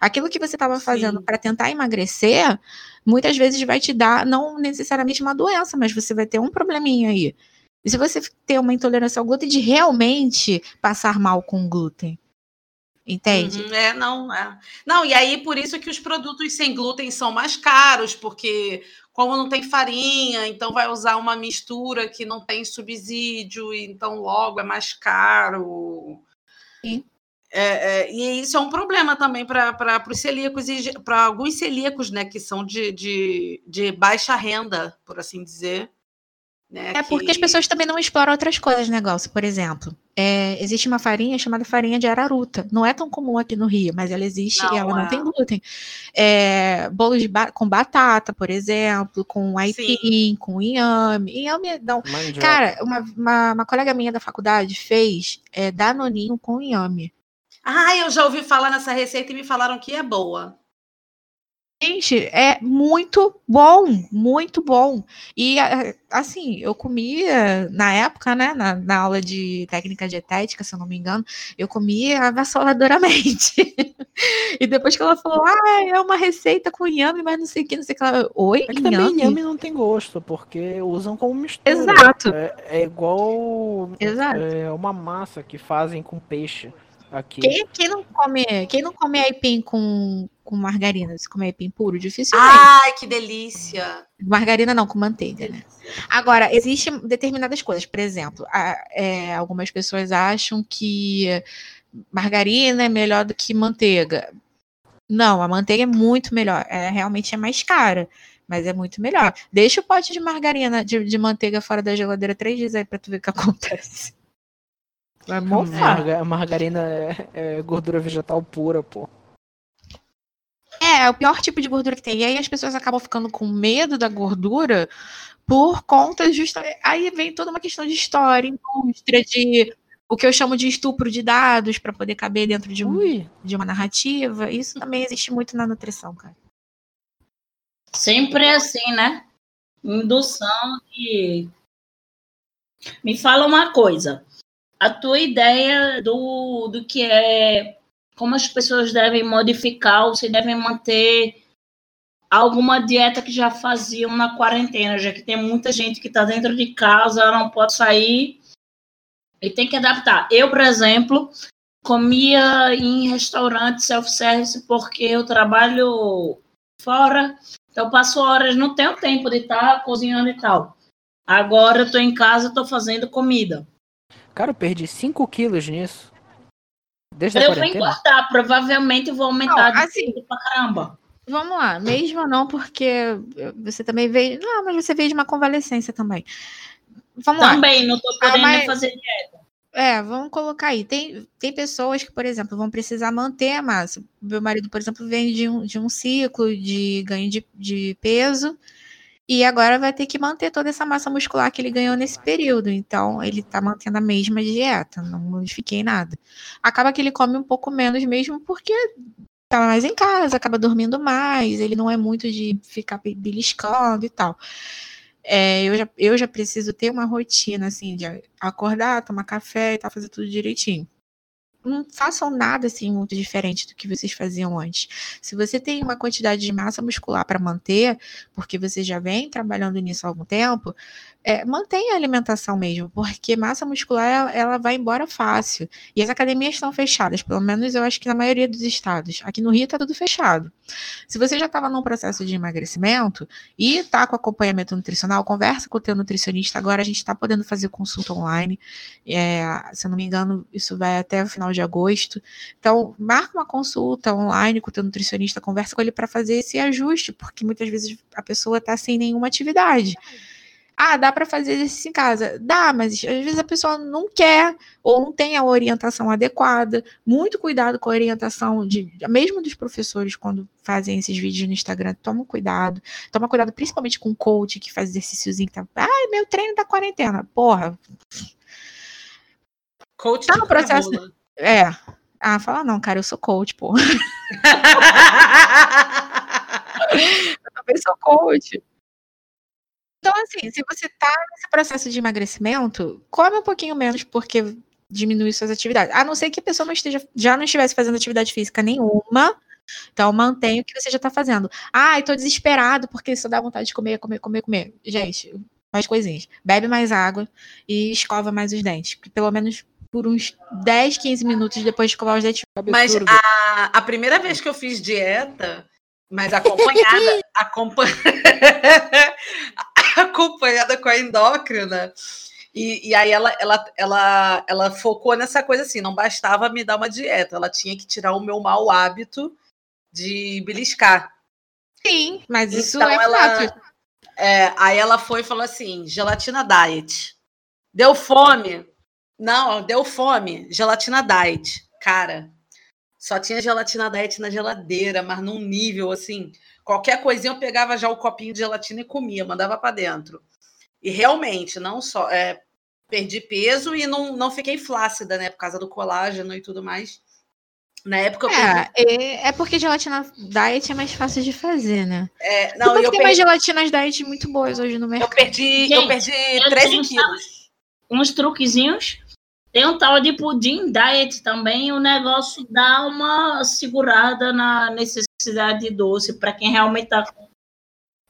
Aquilo que você estava fazendo para tentar emagrecer, muitas vezes vai te dar, não necessariamente uma doença, mas você vai ter um probleminha aí. E se você ter uma intolerância ao glúten, de realmente passar mal com glúten. Entende? Uhum, é, não, é. Não, e aí por isso que os produtos sem glúten são mais caros, porque como não tem farinha, então vai usar uma mistura que não tem subsídio, então logo é mais caro. Sim. É, é, e isso é um problema também para os celíacos e para alguns celíacos, né, que são de, de, de baixa renda, por assim dizer. Né, É porque que- as pessoas também não exploram outras coisas, negócio. Por exemplo, é, existe uma farinha chamada farinha de araruta. Não é tão comum aqui no Rio, mas ela existe Não e ela é. não tem glúten. É, bolos de ba- com batata, por exemplo, com aipim, com inhame. Inhame, não. Mandioca. Cara, uma, uma, uma colega minha da faculdade fez é, danoninho com inhame. Ah, eu já ouvi falar nessa receita e me falaram que é boa. Gente, é muito bom, muito bom. E assim, eu comia na época, né, na, na aula de técnica dietética, se eu não me engano, eu comia avassaladoramente. E depois que ela falou, ah, é uma receita com inhame, mas não sei o que, não sei o que lá. Oi, É que também inhame? inhame não tem gosto, porque usam como mistura. Exato, É, é igual exato. é, uma massa que fazem com peixe aqui. Quem, quem não come, quem não come aipim com, com margarina? Você come aipim puro? Dificilmente. Ai, que delícia! Margarina não, com manteiga, né? Agora, existem determinadas coisas. Por exemplo, a- é, algumas pessoas acham que margarina é melhor do que manteiga. Não, a manteiga é muito melhor. É, realmente é mais cara, mas é muito melhor. Deixa o pote de margarina, de, de manteiga fora da geladeira três dias aí pra tu ver o que acontece. Vai mofar. Marga- margarina é, é gordura vegetal pura, pô. É, é o pior tipo de gordura que tem. E aí as pessoas acabam ficando com medo da gordura por conta justamente. Aí vem toda uma questão de história, indústria, de o que eu chamo de estupro de dados para poder caber dentro de, um, de uma narrativa. Isso também existe muito na nutrição, cara. Sempre é assim, né? Indução e. Me fala uma coisa. A tua ideia do, do que é como as pessoas devem modificar ou se devem manter alguma dieta que já faziam na quarentena, já que tem muita gente que está dentro de casa, não pode sair e tem que adaptar. Eu, por exemplo, comia em restaurante self-service porque eu trabalho fora então, passo horas, não tenho tempo de estar cozinhando e tal. Agora eu tô em casa, tô fazendo comida. Cara, eu perdi 5 quilos nisso. Desde Eu vou engordar, provavelmente vou aumentar Não, de assim- pra caramba. Vamos lá, mesmo não, porque você também veio. Não, mas você veio de uma convalescência também. Vamos lá. Também, não tô podendo mas- fazer dieta. É, vamos colocar aí. Tem, tem pessoas que, por exemplo, vão precisar manter a massa. Meu marido, por exemplo, vem de um, de um ciclo de ganho de, de peso e agora vai ter que manter toda essa massa muscular que ele ganhou nesse período. Então, ele tá mantendo a mesma dieta, não modifiquei nada. Acaba que ele come um pouco menos mesmo porque tá mais em casa, acaba dormindo mais, ele não é muito de ficar be- beliscando e tal. É, eu, já, eu já preciso ter uma rotina, assim, de acordar, tomar café e tal, fazer tudo direitinho. Não façam nada, assim, muito diferente do que vocês faziam antes. Se você tem uma quantidade de massa muscular para manter, porque você já vem trabalhando nisso há algum tempo, é, mantenha a alimentação mesmo, porque massa muscular, ela, ela vai embora fácil. E as academias estão fechadas, pelo menos eu acho que na maioria dos estados. Aqui no Rio tá tudo fechado. Se você já estava num processo de emagrecimento, e tá com acompanhamento nutricional, conversa com o teu nutricionista. Agora a gente está podendo fazer consulta online. É, se eu não me engano, isso vai até o final de agosto. Então, marca uma consulta online com o teu nutricionista, conversa com ele para fazer esse ajuste, porque muitas vezes a pessoa está sem nenhuma atividade. Ah, dá para fazer exercício em casa? Dá, mas às vezes a pessoa não quer ou não tem a orientação adequada. Muito cuidado com a orientação de, mesmo dos professores quando fazem esses vídeos no Instagram, toma cuidado. Toma cuidado principalmente com o coach que faz exercíciozinho que tá, ai, meu treino da quarentena. Porra, Coach Tá no processo. É. Ah, fala não, cara, eu sou coach, pô. Eu também sou coach. Então, assim, se você tá nesse processo de emagrecimento, come um pouquinho menos, porque diminui suas atividades. A não ser que a pessoa não esteja, já não estivesse fazendo atividade física nenhuma. Então, mantenha o que você já tá fazendo. Ah, eu tô desesperado porque só dá vontade de comer, comer, comer, comer. Gente, mais coisinhas. Bebe mais água e escova mais os dentes. Pelo menos por uns 10, 15 minutos depois de escovar os dentes. Mas a, a primeira vez que eu fiz dieta, mas acompanhada, acompa- acompanhada com a endócrina, e, e aí ela, ela, ela, ela focou nessa coisa assim, não bastava me dar uma dieta, ela tinha que tirar o meu mau hábito de beliscar. Sim, mas isso Então é ela- fato. É, aí ela foi e falou assim: gelatina diet. Deu fome. Não, deu fome. Gelatina diet. Cara, só tinha gelatina diet na geladeira, mas num nível assim. Qualquer coisinha eu pegava já o copinho de gelatina e comia, mandava para dentro. E realmente, não só. É, perdi peso e não, não fiquei flácida, né? Por causa do colágeno e tudo mais. Na época eu perdi. É, é, é porque gelatina diet é mais fácil de fazer, né? É, Não, porque eu tem mais perdi, gelatinas diet muito boas hoje no eu mercado. perdi, eu Gente, perdi eu 13 tenho, quilos. uns truquezinhos. Tem um tal de pudim diet também, o negócio dá uma segurada na necessidade de doce para quem realmente está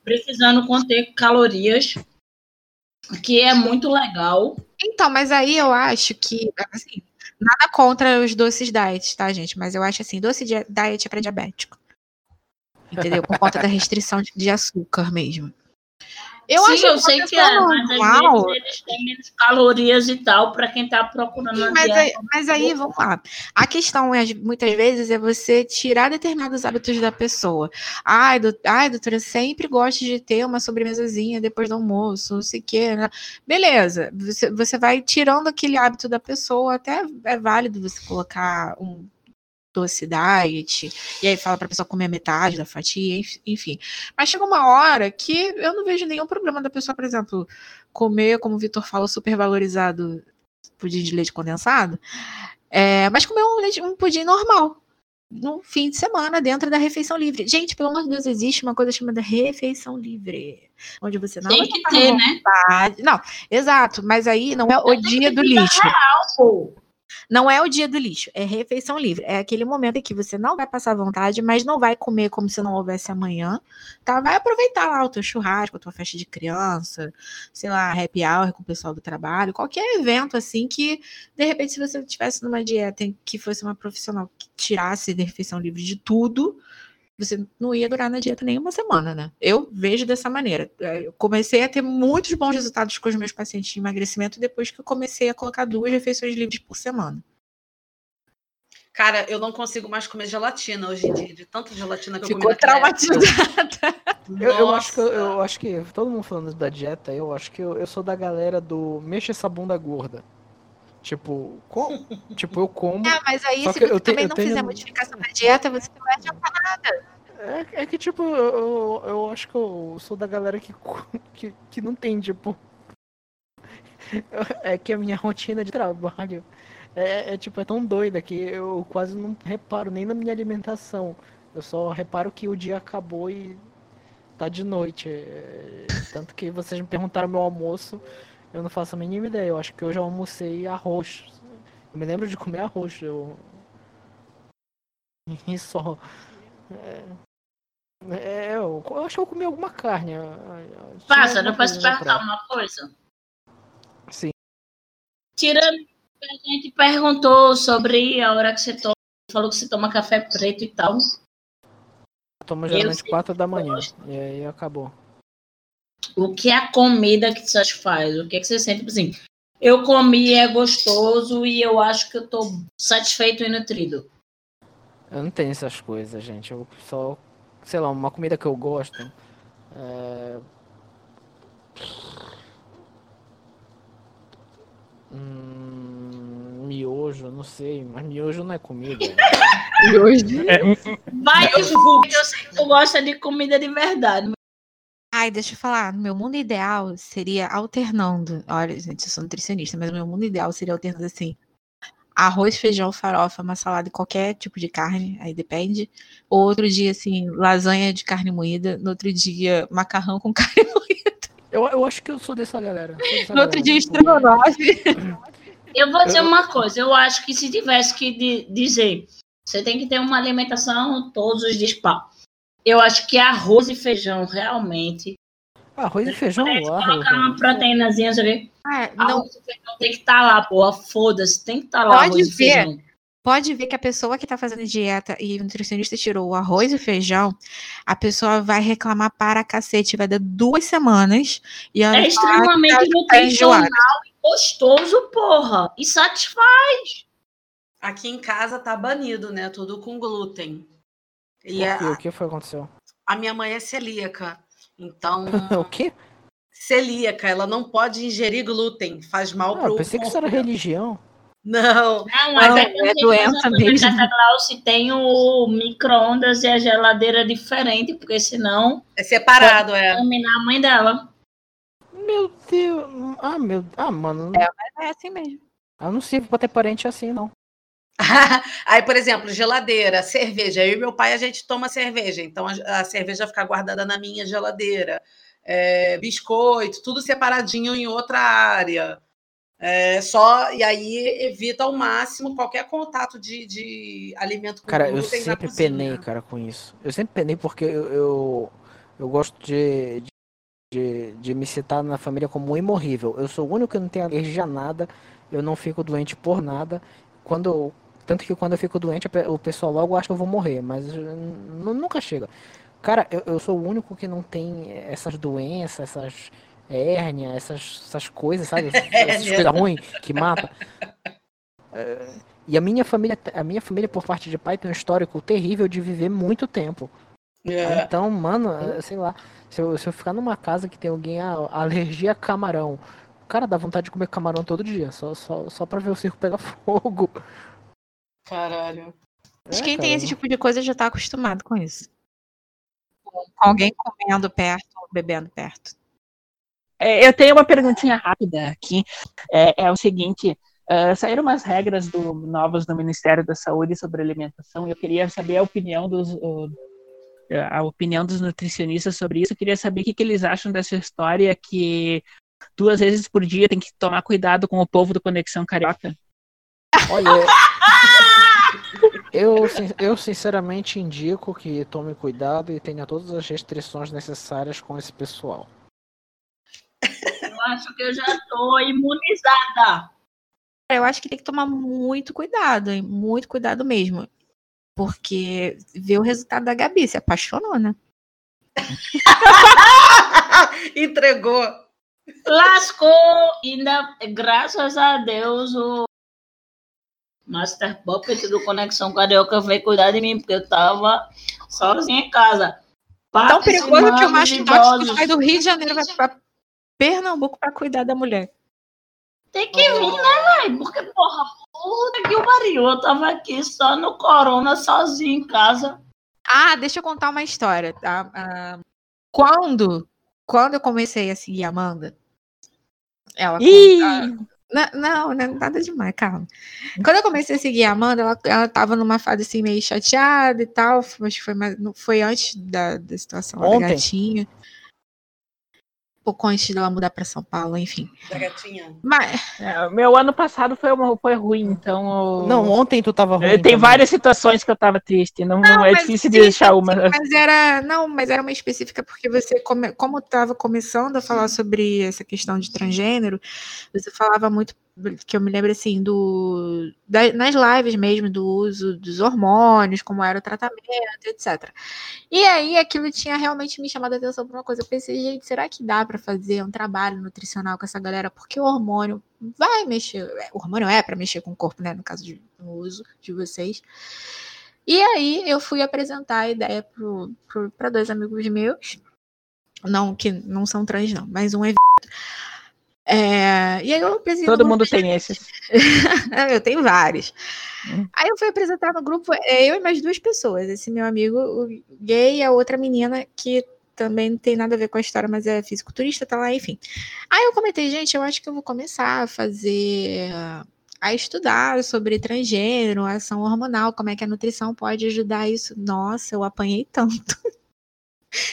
precisando conter calorias, que é muito legal. Então, mas aí eu acho que, assim, nada contra os doces diet, tá, gente? Mas eu acho assim, doce diet é pra diabético. Entendeu? Por conta da restrição de açúcar mesmo. Eu Sim, acho eu sei que é, mas normal- às vezes eles têm menos calorias e tal para quem está procurando Sim, mas, aí, mas aí, vamos lá. A questão, é, muitas vezes, é você tirar determinados hábitos da pessoa. Ai, do, ai, doutora, eu sempre gosto de ter uma sobremesazinha depois do almoço, não sei o quê. né? Beleza, você, você vai tirando aquele hábito da pessoa, até é válido você colocar um doce diet, e aí fala pra pessoa comer metade da fatia, enf- enfim. Mas chega uma hora que eu não vejo nenhum problema da pessoa, por exemplo, comer, como o Vitor falou, super valorizado pudim de leite condensado, é, mas comer um, leite- um pudim normal no fim de semana dentro da refeição livre. Gente, pelo amor de Deus, existe uma coisa chamada refeição livre, onde você não Tem que ter, né? Não, exato, mas aí não é o dia do lixo. Pô, Não é o dia do lixo, é refeição livre. É aquele momento em que você não vai passar vontade, mas não vai comer como se não houvesse amanhã, tá? Vai aproveitar lá o teu churrasco, a tua festa de criança, sei lá, happy hour com o pessoal do trabalho, qualquer evento assim que, de repente, se você tivesse numa dieta em que fosse uma profissional que tirasse de refeição livre de tudo, você não ia durar na dieta nenhuma semana, né? Eu vejo dessa maneira. É, Eu comecei a ter muitos bons resultados com os meus pacientes de emagrecimento depois que eu comecei a colocar duas refeições livres por semana. Cara, eu não consigo mais comer gelatina hoje em dia, de tanta gelatina que eu Ficou comi naquela época. traumatizada. Eu, eu acho que, eu, eu acho que todo mundo falando da dieta, eu acho que eu, eu sou da galera do mexa essa bunda gorda. Tipo, com, tipo, eu como. É, mas aí, se você te- também não tenho- fizer modificação na dieta, você não vai adiantar nada. É, é que, tipo, eu, eu, acho que eu sou da galera que, que, que não tem, tipo. É que a minha rotina de trabalho é, é, tipo, é tão doida que eu quase não reparo nem na minha alimentação. Eu só reparo que o dia acabou e tá de noite. É, Tanto que vocês me perguntaram meu almoço, eu não faço a mínima ideia. Eu acho que hoje eu almocei arroz. Eu me lembro de comer arroz. Eu... E só. É, eu, eu acho que eu comi alguma carne. eu- eu- eu posso perguntar uma coisa? Sim. Tirando que a gente perguntou sobre a hora que você toma, falou que você toma café preto e tal. Eu geralmente sei 4 da manhã. E aí acabou. O que é a comida que te satisfaz? O que, é que você sente? Tipo assim, eu comi, é gostoso e eu acho que eu tô satisfeito e nutrido. Eu não tenho essas coisas, gente. Eu só. Sei lá, uma comida que eu gosto. É... Hum, miojo, não sei, mas miojo não é comida. Vai, eu, eu sei que tu gosta de comida de verdade. Ai, deixa eu falar. No meu mundo ideal seria alternando. Olha, gente, eu sou nutricionista, mas o meu mundo ideal seria alternando assim: arroz, feijão, farofa, uma salada e qualquer tipo de carne, aí depende. Ou outro dia, assim, lasanha de carne moída. No outro dia, macarrão com carne moída. Eu, eu acho que eu sou dessa galera. sou dessa No outro galera, dia, tipo, estrogonofe. Eu vou dizer Eu- uma coisa, eu acho que se tivesse que di- dizer, você tem que ter uma alimentação todos os dias, pá. Eu acho que arroz e feijão, realmente. Arroz e feijão, arroz. Colocar uma proteínazinha? Ah, não, Arroz e feijão tem que estar lá, porra. Foda-se, tem que estar lá Pode arroz e ver. feijão. Pode ver que a pessoa que tá fazendo dieta e o nutricionista tirou o arroz e o feijão, a pessoa vai reclamar para cacete, vai dar duas semanas e ela É extremamente tá nutricional e gostoso, porra. E satisfaz. Aqui em casa tá banido, né? Tudo com glúten. E O que, a, o que foi que aconteceu? a minha mãe é celíaca. Então, o quê? celíaca, ela não pode ingerir glúten, faz mal Ah, pro eu pensei que isso era corpo religião. Não, Não, mas Não, é, é doença mesmo. A Glauce tem o micro-ondas e a geladeira diferente, porque senão é separado, é. terminar a mãe dela. Meu Deus. Ah, meu. Ah, mano. É assim mesmo. Eu não sirvo pra ter parente assim, não. Aí, por exemplo, geladeira, cerveja. Eu e meu pai, a gente toma cerveja. Então, a, a cerveja fica guardada na minha geladeira. É, biscoito, tudo separadinho em outra área. É, só E aí, evita ao máximo qualquer contato de, de alimento com Cara, eu sempre penei, cara, com isso. Eu sempre penei porque eu, eu, eu gosto de, de, de me citar na família como um imorrível. Eu sou o único que não tem alergia a nada, eu não fico doente por nada. Quando eu- tanto que quando eu fico doente, a o pessoal logo acha que eu vou morrer, mas nu- nunca chega. Cara, eu, eu sou o único que não tem essas doenças, essas hérnia, essas, essas coisas, sabe? Essas, Hérnia. coisas ruins que mata. É, e a minha família, a minha família por parte de pai tem um histórico terrível de viver muito tempo. É. Então, mano, eh, sei lá, se eu, se eu ficar numa casa que tem alguém a, alergia a camarão, cara, dá vontade de comer camarão todo dia, só, só, só pra ver o circo pegar fogo. Caralho. Mas É, quem tem cara, esse tipo de coisa já tá acostumado com isso. Com alguém comendo perto ou bebendo perto. É, eu tenho uma perguntinha rápida aqui. É, é o seguinte: ah, saíram umas regras do- novas do Ministério da Saúde sobre alimentação e eu queria saber a opinião dos. o- a opinião dos nutricionistas sobre isso. Eu queria saber o que, que eles acham dessa história que duas vezes por dia tem que tomar cuidado com o povo do Conexão Carioca. Olha, eu, eu sinceramente indico que tome cuidado e tenha todas as restrições necessárias com esse pessoal. Eu acho que eu já tô imunizada. Eu acho que tem que tomar muito cuidado, hein? Muito cuidado mesmo. Porque vê o resultado da Gabi, se apaixonou, né? Entregou. Lascou, ainda, graças a Deus, o Master Puppet do Conexão Carioca veio cuidar de mim, porque eu tava sozinha em casa. Tão perigoso que o mascote idosos. sai do Rio de Janeiro vai pra Pernambuco pra cuidar da mulher. Tem que vir, né, velho? Porque, porra, puta que o pariu. Eu tava aqui só no Corona, sozinho em casa. Ah, deixa eu contar uma história, tá? Ah, quando, quando eu comecei a seguir a Amanda, ela Ih! conta- Na- Não, não, nada demais, calma. Quando eu comecei a seguir a Amanda, ela, ela tava numa fase assim meio chateada e tal. Que foi, mais, foi antes da, da situação lá da Ontem? gatinha. Pouco antes dela mudar pra São Paulo, enfim. Da gatinha. Mas, É, meu ano passado foi, uma- foi ruim, então. eu- Não, ontem tu tava ruim. Tem também. várias situações que eu tava triste. Não, não, é mas difícil de deixar uma. Mas era. Não, mas era uma específica porque você, come- como estava começando a falar sobre essa questão de transgênero, você falava muito, que eu me lembro assim, do. da- nas lives mesmo, do uso dos hormônios, como era o tratamento, etc. E aí aquilo tinha realmente me chamado a atenção para uma coisa. Eu pensei, gente, será que dá para fazer um trabalho nutricional com essa galera? Porque o hormônio vai mexer. é, O hormônio é para mexer com o corpo, né? No caso de no uso de vocês. E aí eu fui apresentar a ideia para dois amigos meus, não que não são trans não, mas um é é, e aí eu apresentei Todo mundo tem esses. eu tenho vários. Hum. Aí eu fui apresentar no grupo, é, eu e mais duas pessoas. Esse meu amigo o gay e a outra menina que também não tem nada a ver com a história, mas é fisiculturista, tá lá, enfim. Aí eu comentei, gente, eu acho que eu vou começar a fazer a estudar sobre transgênero, ação hormonal, como é que a nutrição pode ajudar isso. Nossa, eu apanhei tanto.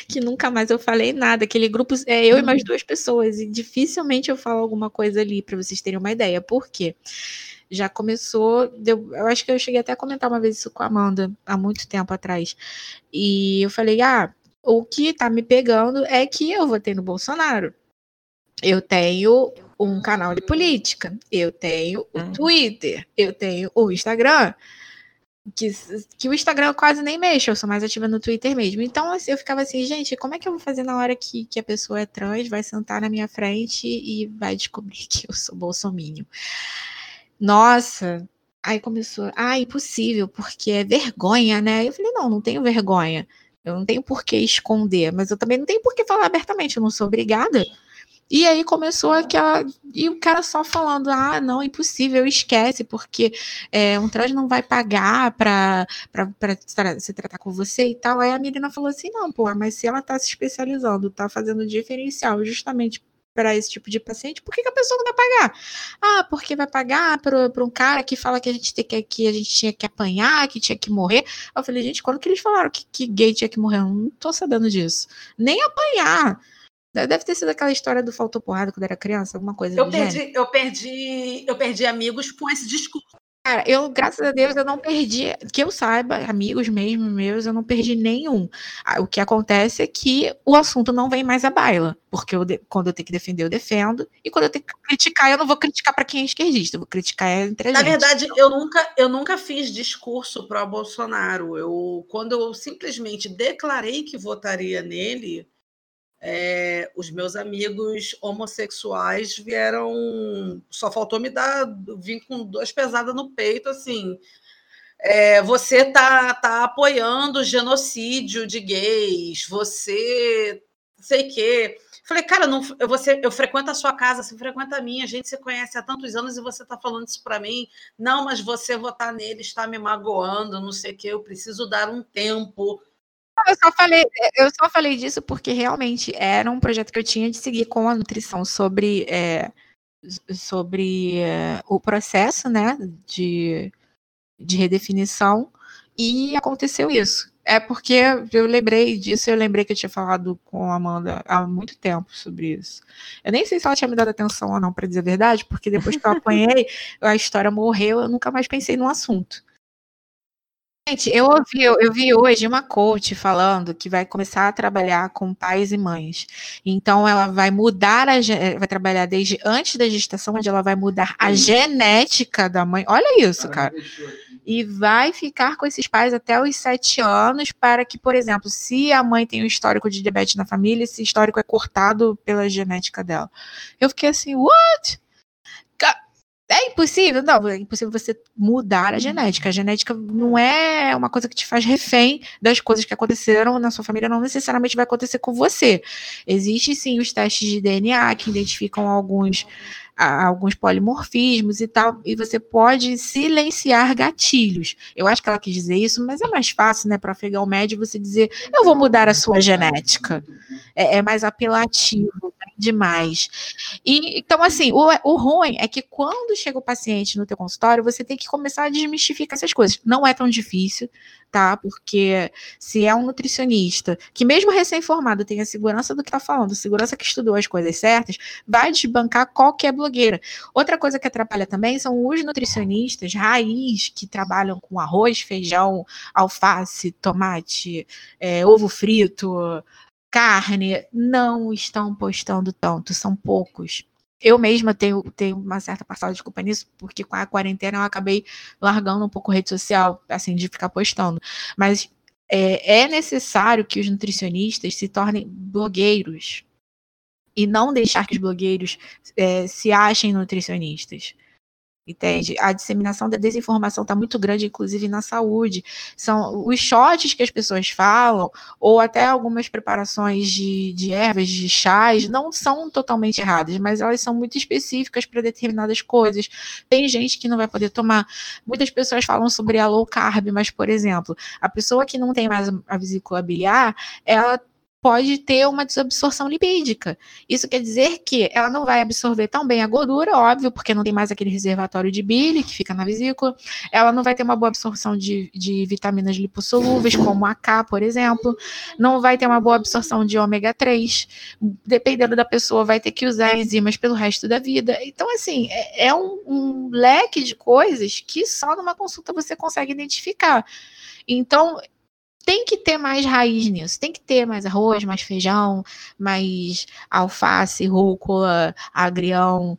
que nunca mais eu falei nada. Aquele grupo é eu e mais duas pessoas, e dificilmente eu falo alguma coisa ali, para vocês terem uma ideia. Por quê? Já começou, deu, eu acho que eu cheguei até a comentar uma vez isso com a Amanda, há muito tempo atrás. E eu falei, ah, o que tá me pegando é que eu votei no Bolsonaro. Eu tenho um canal de política, eu tenho o Hum. Twitter, eu tenho o Instagram, que, que o Instagram eu quase nem mexo, eu sou mais ativa no Twitter mesmo. Então assim, eu ficava assim, gente, como é que eu vou fazer na hora que, que a pessoa é trans, vai sentar na minha frente e vai descobrir que eu sou bolsominion? Nossa, aí começou, ah, impossível, porque é vergonha, né? Eu falei, não, não tenho vergonha. Eu não tenho por que esconder, mas eu também não tenho por que falar abertamente, eu não sou obrigada. E aí começou aquela. E o cara só falando: ah, não, impossível, esquece, porque é, um trans não vai pagar para se tratar com você e tal. Aí a menina falou assim: não, pô, mas se ela tá se especializando, tá fazendo diferencial justamente para esse tipo de paciente, por que, que, a pessoa não vai pagar? Ah, porque vai pagar para um cara que fala que a gente tem que, que a gente tinha que apanhar, que tinha que morrer. Eu falei, gente, quando que eles falaram que, que gay tinha que morrer? Eu não tô sabendo disso. Nem apanhar. Deve ter sido aquela história do faltou porrada quando era criança, alguma coisa. Eu perdi, eu perdi, eu perdi amigos com esse discurso. Cara, eu, graças a Deus, eu não perdi, que eu saiba, amigos mesmo meus, eu não perdi nenhum. O que acontece é que o assunto não vem mais à baila, porque eu, quando eu tenho que defender, eu defendo, e quando eu tenho que criticar, eu não vou criticar para quem é esquerdista, eu vou criticar entre a Na gente. verdade, eu nunca, eu nunca fiz discurso pro Bolsonaro. Eu, quando eu simplesmente declarei que votaria nele, é, os meus amigos homossexuais vieram. Só faltou me dar. Vim com duas pesadas no peito, assim. É, você tá, tá apoiando o genocídio de gays, você. sei que. Falei, cara, não, eu, você, eu frequento a sua casa, você frequenta a minha, a gente se conhece há tantos anos e você está falando isso para mim. Não, mas você votar nele está me magoando, não sei o que, eu preciso dar um tempo eu só falei, eu só falei disso porque realmente era um projeto que eu tinha de seguir com a nutrição sobre, é, sobre é, o processo né, de, de redefinição e aconteceu isso. É porque eu lembrei disso, eu lembrei que eu tinha falado com a Amanda há muito tempo sobre isso. Eu nem sei se ela tinha me dado atenção ou não, para dizer a verdade, porque depois que eu apanhei, a história morreu, eu nunca mais pensei no assunto. Gente, eu ouvi, eu, vi hoje uma coach falando que vai começar a trabalhar com pais e mães. Então, ela vai mudar, a, vai trabalhar desde antes da gestação, onde ela vai mudar a genética da mãe. Olha isso, cara. E vai ficar com esses pais até os sete anos, para que, por exemplo, se a mãe tem um histórico de diabetes na família, esse histórico é cortado pela genética dela. Eu fiquei assim, what? É impossível? Não, é impossível você mudar a genética. A genética não é uma coisa que te faz refém das coisas que aconteceram na sua família, não necessariamente vai acontecer com você. Existem sim os testes de DNA que identificam alguns alguns polimorfismos e tal, e você pode silenciar gatilhos. Eu acho que ela quis dizer isso, mas é mais fácil, né, para afegão médio você dizer, eu vou mudar a sua genética. É, é mais apelativo né, demais. E então, assim, o, o ruim é que quando chega o paciente no teu consultório, você tem que começar a desmistificar essas coisas. Não é tão difícil, tá? Porque se é um nutricionista que, mesmo recém-formado, tem a segurança do que está falando, segurança que estudou as coisas certas, vai desbancar qualquer blogueira. Outra coisa que atrapalha também são os nutricionistas raiz que trabalham com arroz, feijão, alface, tomate, é, ovo frito, carne, não estão postando tanto, são poucos eu mesma tenho, tenho uma certa parcela de culpa nisso, porque com a quarentena eu acabei largando um pouco rede social, assim, de ficar postando. Mas é, é necessário que os nutricionistas se tornem blogueiros e não deixar que os blogueiros é, se achem nutricionistas. Entende? A disseminação da desinformação está muito grande, inclusive na saúde. São os shots que as pessoas falam, ou até algumas preparações de, de ervas, de chás, não são totalmente erradas, mas elas são muito específicas para determinadas coisas. Tem gente que não vai poder tomar. Muitas pessoas falam sobre a low carb, mas, por exemplo, a pessoa que não tem mais a vesícula biliar, ela pode ter uma desabsorção lipídica. Isso quer dizer que ela não vai absorver tão bem a gordura, óbvio, porque não tem mais aquele reservatório de bile que fica na vesícula. Ela não vai ter uma boa absorção de, de vitaminas lipossolúveis, como a K, por exemplo. Não vai ter uma boa absorção de ômega 3. Dependendo da pessoa, vai ter que usar enzimas pelo resto da vida. Então, assim, é, é um, um leque de coisas que só numa consulta você consegue identificar. Então, tem que ter mais raiz nisso, tem que ter mais arroz, mais feijão, mais alface, rúcula, agrião,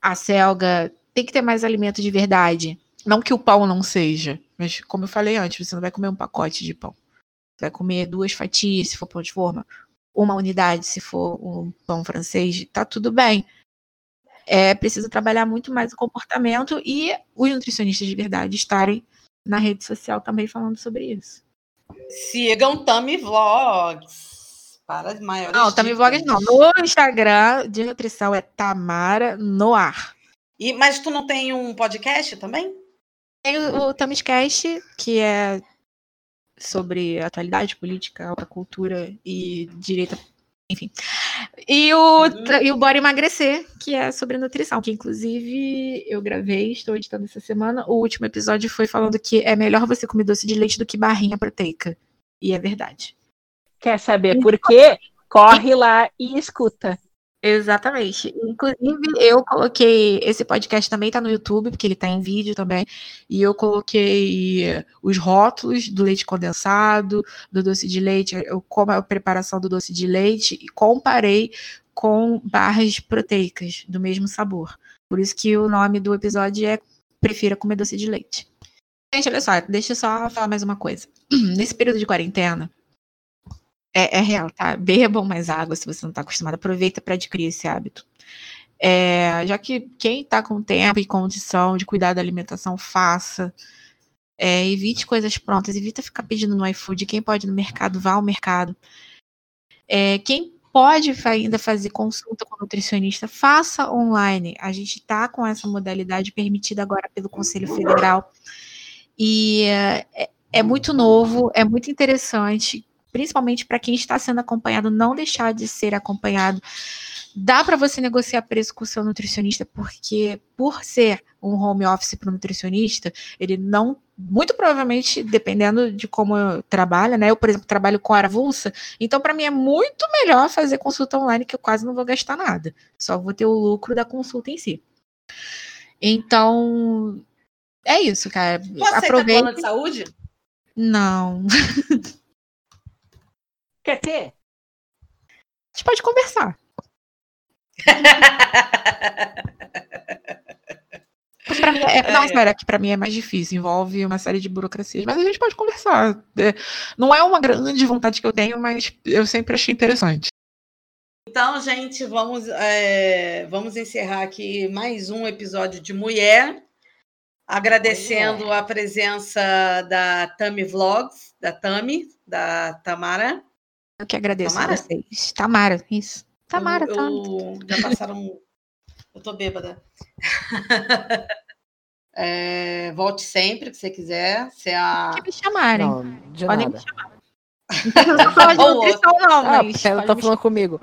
acelga, tem que ter mais alimento de verdade. Não que o pão não seja, mas como eu falei antes, você não vai comer um pacote de pão. Você vai comer duas fatias, se for pão de forma, uma unidade, se for um pão francês, tá tudo bem. É preciso trabalhar muito mais o comportamento e os nutricionistas de verdade estarem na rede social também falando sobre isso. Sigam Tami Vlogs. Para as maiores. Não, Tami Vlogs não. No Instagram de nutrição é Tamara Noar. E, mas tu não tem um podcast também? Tem o, o Tamiscast, que é sobre atualidade política, alta cultura e direita, enfim. E o, tra- e o Bora Emagrecer, que é sobre nutrição, que inclusive eu gravei, estou editando essa semana. O último episódio foi falando que é melhor você comer doce de leite do que barrinha proteica. E é verdade. Quer saber por quê? Corre lá e escuta. Exatamente. Inclusive, eu coloquei. Esse podcast também tá no YouTube, porque ele tá em vídeo também. E eu coloquei os rótulos do leite condensado, do doce de leite, eu, como a preparação do doce de leite, e comparei com barras proteicas do mesmo sabor. Por isso que o nome do episódio é Prefira comer doce de leite. Gente, olha só, deixa eu só falar mais uma coisa. Nesse período de quarentena, é, é real, tá? Bebam mais água se você não está acostumado. Aproveita para adquirir esse hábito. É, já que quem está com tempo e condição de cuidar da alimentação, faça. É, evite coisas prontas, evita ficar pedindo no iFood. Quem pode ir no mercado, vá ao mercado. É, quem pode ainda fazer consulta com nutricionista, faça online. A gente está com essa modalidade permitida agora pelo Conselho Federal. E é- é muito novo, é muito interessante principalmente para quem está sendo acompanhado, não deixar de ser acompanhado. Dá para você negociar preço com o seu nutricionista, porque por ser um home office para o nutricionista, ele não, muito provavelmente, dependendo de como eu trabalho, né? Eu, por exemplo, trabalho com hora avulsa, então para mim é muito melhor fazer consulta online, que eu quase não vou gastar nada, só vou ter o lucro da consulta em si. Então, é isso, cara. Aceita Aproveita. plano de saúde? Não. Quer ter? A gente pode conversar. Pra mim é, não, espera, que pra mim é mais difícil, envolve uma série de burocracias, mas a gente pode conversar. É, não é uma grande vontade que eu tenho, mas eu sempre achei interessante. Então, gente, vamos, é, vamos encerrar aqui mais um episódio de Mulher. Agradecendo a presença da Tami Vlogs, da Tami, da Tamara. Eu que agradeço Tamara? a vocês. Tamara, isso. Tamara, eu, Tami. eu, já passaram. eu tô bêbada. É, volte sempre que você quiser. Você é a. Que me chamarem. Não, de Podem nada. me chamar. Não precisa falar de nutrição, não, Ah, mas. ela tá falando comigo.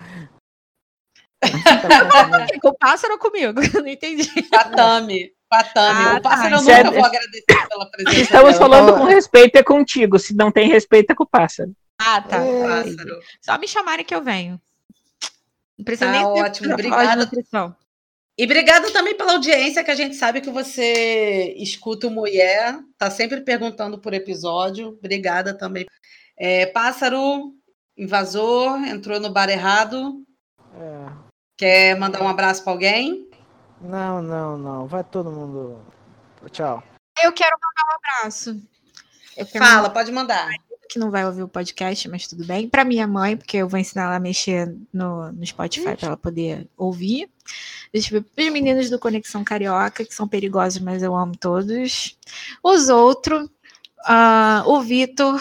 Tá o pássaro comigo? Não entendi. A Tami. Ah, o pássaro eu tá. nunca vou agradecer pela presença Estamos dela. falando com respeito é contigo. Se não tem respeito é com o pássaro. Ah, tá. entendi. Pássaro. Só me chamarem que eu venho. Não precisa Tá nem ótimo, obrigada. nutrição. E obrigada também pela audiência, que a gente sabe que você escuta o Mulher, tá sempre perguntando por episódio. Obrigada também. É, pássaro, invasor, entrou no bar errado. É, Quer mandar um abraço para alguém? não, não, não. Vai todo mundo. Tchau. Eu quero mandar um abraço. Eu quero Fala, pode mandar. Que não vai ouvir o podcast, mas tudo bem. Para minha mãe, porque eu vou ensinar ela a mexer no, no Spotify para ela poder ouvir. Eu. Os meninos do Conexão Carioca, que são perigosos, mas eu amo todos. Os outros, ah, o Vitor,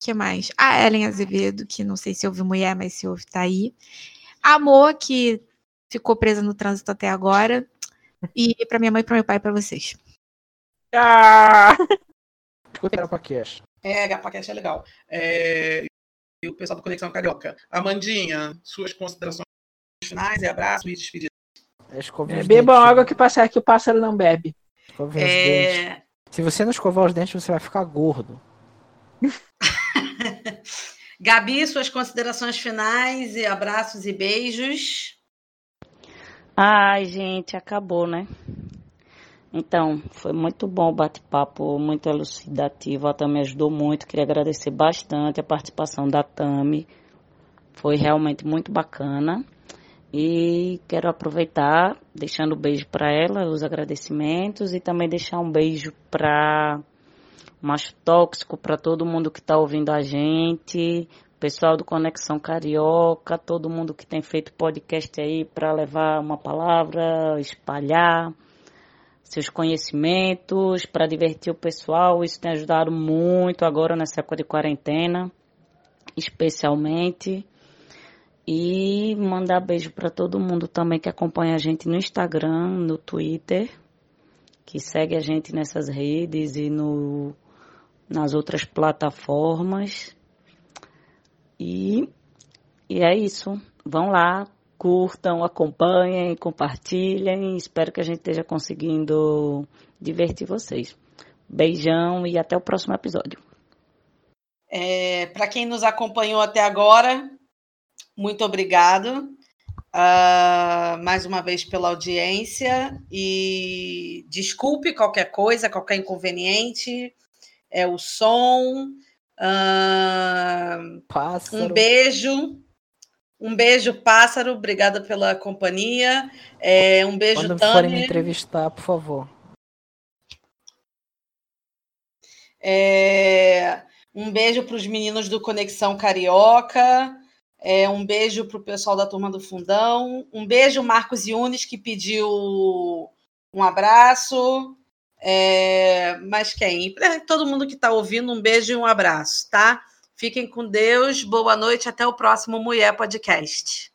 que mais? A Ellen Azevedo, que não sei se ouve mulher, mas se ouve, tá aí. A Amor, que ficou presa no trânsito até agora. E para minha mãe, para meu pai e para vocês. Ah! Escuta o podcast. É, Gapacast é legal. É, E o pessoal do Conexão Carioca. Amandinha, suas considerações finais e abraço e despedida. É, os bebam dentes. água que passar que o pássaro não bebe. Escova os dentes. É, Se você não escovar os dentes, você vai ficar gordo. Gabi, suas considerações finais e abraços e beijos. Ai, gente, acabou, né? Então, foi muito bom o bate-papo, muito elucidativo. A Tami ajudou muito. Queria agradecer bastante a participação da Tami. Foi realmente muito bacana. E quero aproveitar, deixando um beijo para ela, os agradecimentos, e também deixar um beijo para Macho Tóxico, para todo mundo que está ouvindo a gente, pessoal do Conexão Carioca, todo mundo que tem feito podcast aí para levar uma palavra, espalhar, seus conhecimentos, para divertir o pessoal. Isso tem ajudado muito agora nessa época de quarentena, especialmente. E mandar beijo para todo mundo também que acompanha a gente no Instagram, no Twitter, que segue a gente nessas redes e no, nas outras plataformas. E, e é isso. Vão lá, curtam, acompanhem, compartilhem. Espero que a gente esteja conseguindo divertir vocês. Beijão e até o próximo episódio. É, Para quem nos acompanhou até agora, muito obrigado. Uh, mais uma vez pela audiência e desculpe qualquer coisa, qualquer inconveniente. É o som. Uh, um beijo. Um beijo, pássaro. Obrigada pela companhia. É, um beijo, Quando forem me entrevistar, por favor. É, um beijo para os meninos do Conexão Carioca. É, um beijo para o pessoal da Turma do Fundão. Um beijo, Marcos Yunes, que pediu um abraço. É, mas quem? É, todo mundo que está ouvindo, um beijo e um abraço, tá? Fiquem com Deus. Boa noite. Até o próximo Mulher Podcast.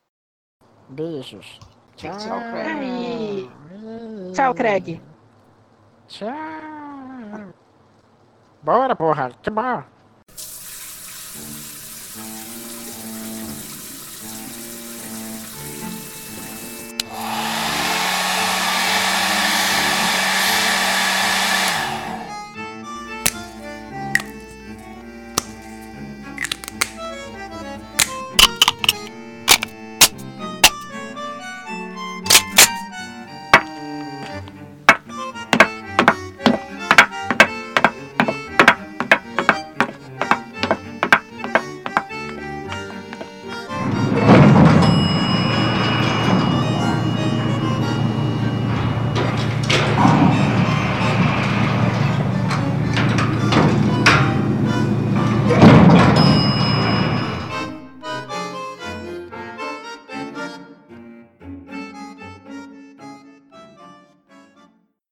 Beijos. Tchau, tchau, Craig. Ai. Tchau, Craig. Tchau. Bora, porra. Que bom.